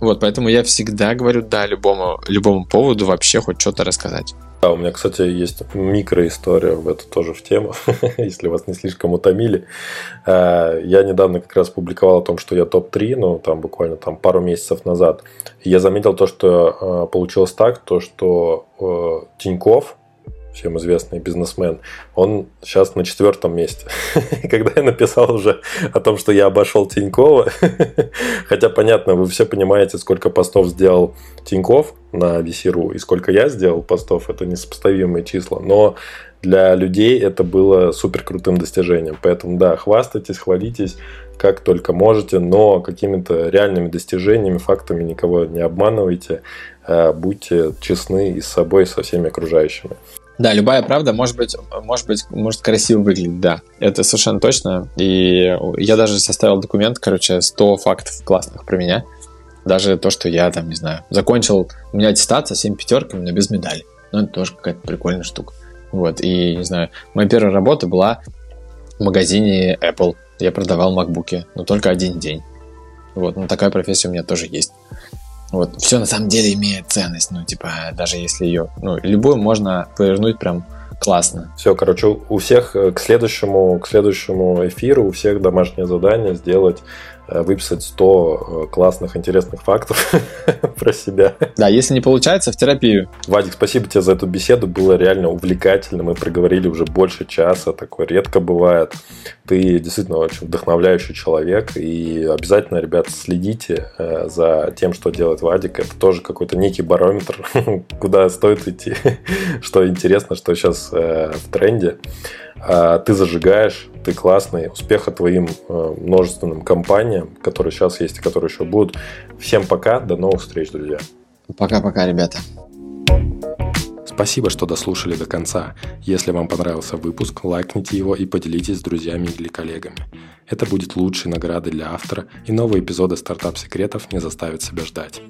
Speaker 2: Вот, поэтому я всегда говорю да любому, любому поводу вообще хоть что-то рассказать.
Speaker 1: Да, у меня, кстати, есть микроистория в эту тоже в тему, <laughs> если вас не слишком утомили. Э, я недавно как раз публиковал о том, что я топ-3, ну, там буквально там пару месяцев назад. я заметил то, что э, получилось так, то, что э, Тиньков, всем известный бизнесмен, он сейчас на четвертом месте. <laughs> Когда я написал уже о том, что я обошел Тинькова, <laughs> хотя понятно, вы все понимаете, сколько постов сделал Тиньков на VC.ru и сколько я сделал постов, это несопоставимые числа, но для людей это было супер крутым достижением. Поэтому да, хвастайтесь, хвалитесь, как только можете, но какими-то реальными достижениями, фактами никого не обманывайте, а будьте честны и с собой, и со всеми окружающими.
Speaker 2: Да, любая правда может быть, может быть, может красиво выглядеть, да. Это совершенно точно. И я даже составил документ, короче, 100 фактов классных про меня. Даже то, что я там, не знаю, закончил, у меня аттестация 7 пятерками, но без медали. Ну, это тоже какая-то прикольная штука. Вот, и, не знаю, моя первая работа была в магазине Apple. Я продавал макбуки, но только один день. Вот, ну такая профессия у меня тоже есть. Вот, все на самом деле имеет ценность, ну, типа, даже если ее, ну, любую можно повернуть прям классно.
Speaker 1: Все, короче, у всех э, к следующему, к следующему эфиру, у всех домашнее задание сделать выписать 100 э, классных, интересных фактов <laughs> про себя.
Speaker 2: Да, если не получается, в терапию.
Speaker 1: Вадик, спасибо тебе за эту беседу. Было реально увлекательно. Мы проговорили уже больше часа. Такое редко бывает. Ты действительно очень вдохновляющий человек. И обязательно, ребят, следите э, за тем, что делает Вадик. Это тоже какой-то некий барометр, <laughs> куда стоит идти, <laughs> что интересно, что сейчас в тренде. А ты зажигаешь, ты классный. Успеха твоим э, множественным компаниям, которые сейчас есть и которые еще будут. Всем пока, до новых встреч, друзья.
Speaker 2: Пока-пока, ребята.
Speaker 1: Спасибо, что дослушали до конца. Если вам понравился выпуск, лайкните его и поделитесь с друзьями или коллегами. Это будет лучшей наградой для автора, и новые эпизоды стартап-секретов не заставят себя ждать.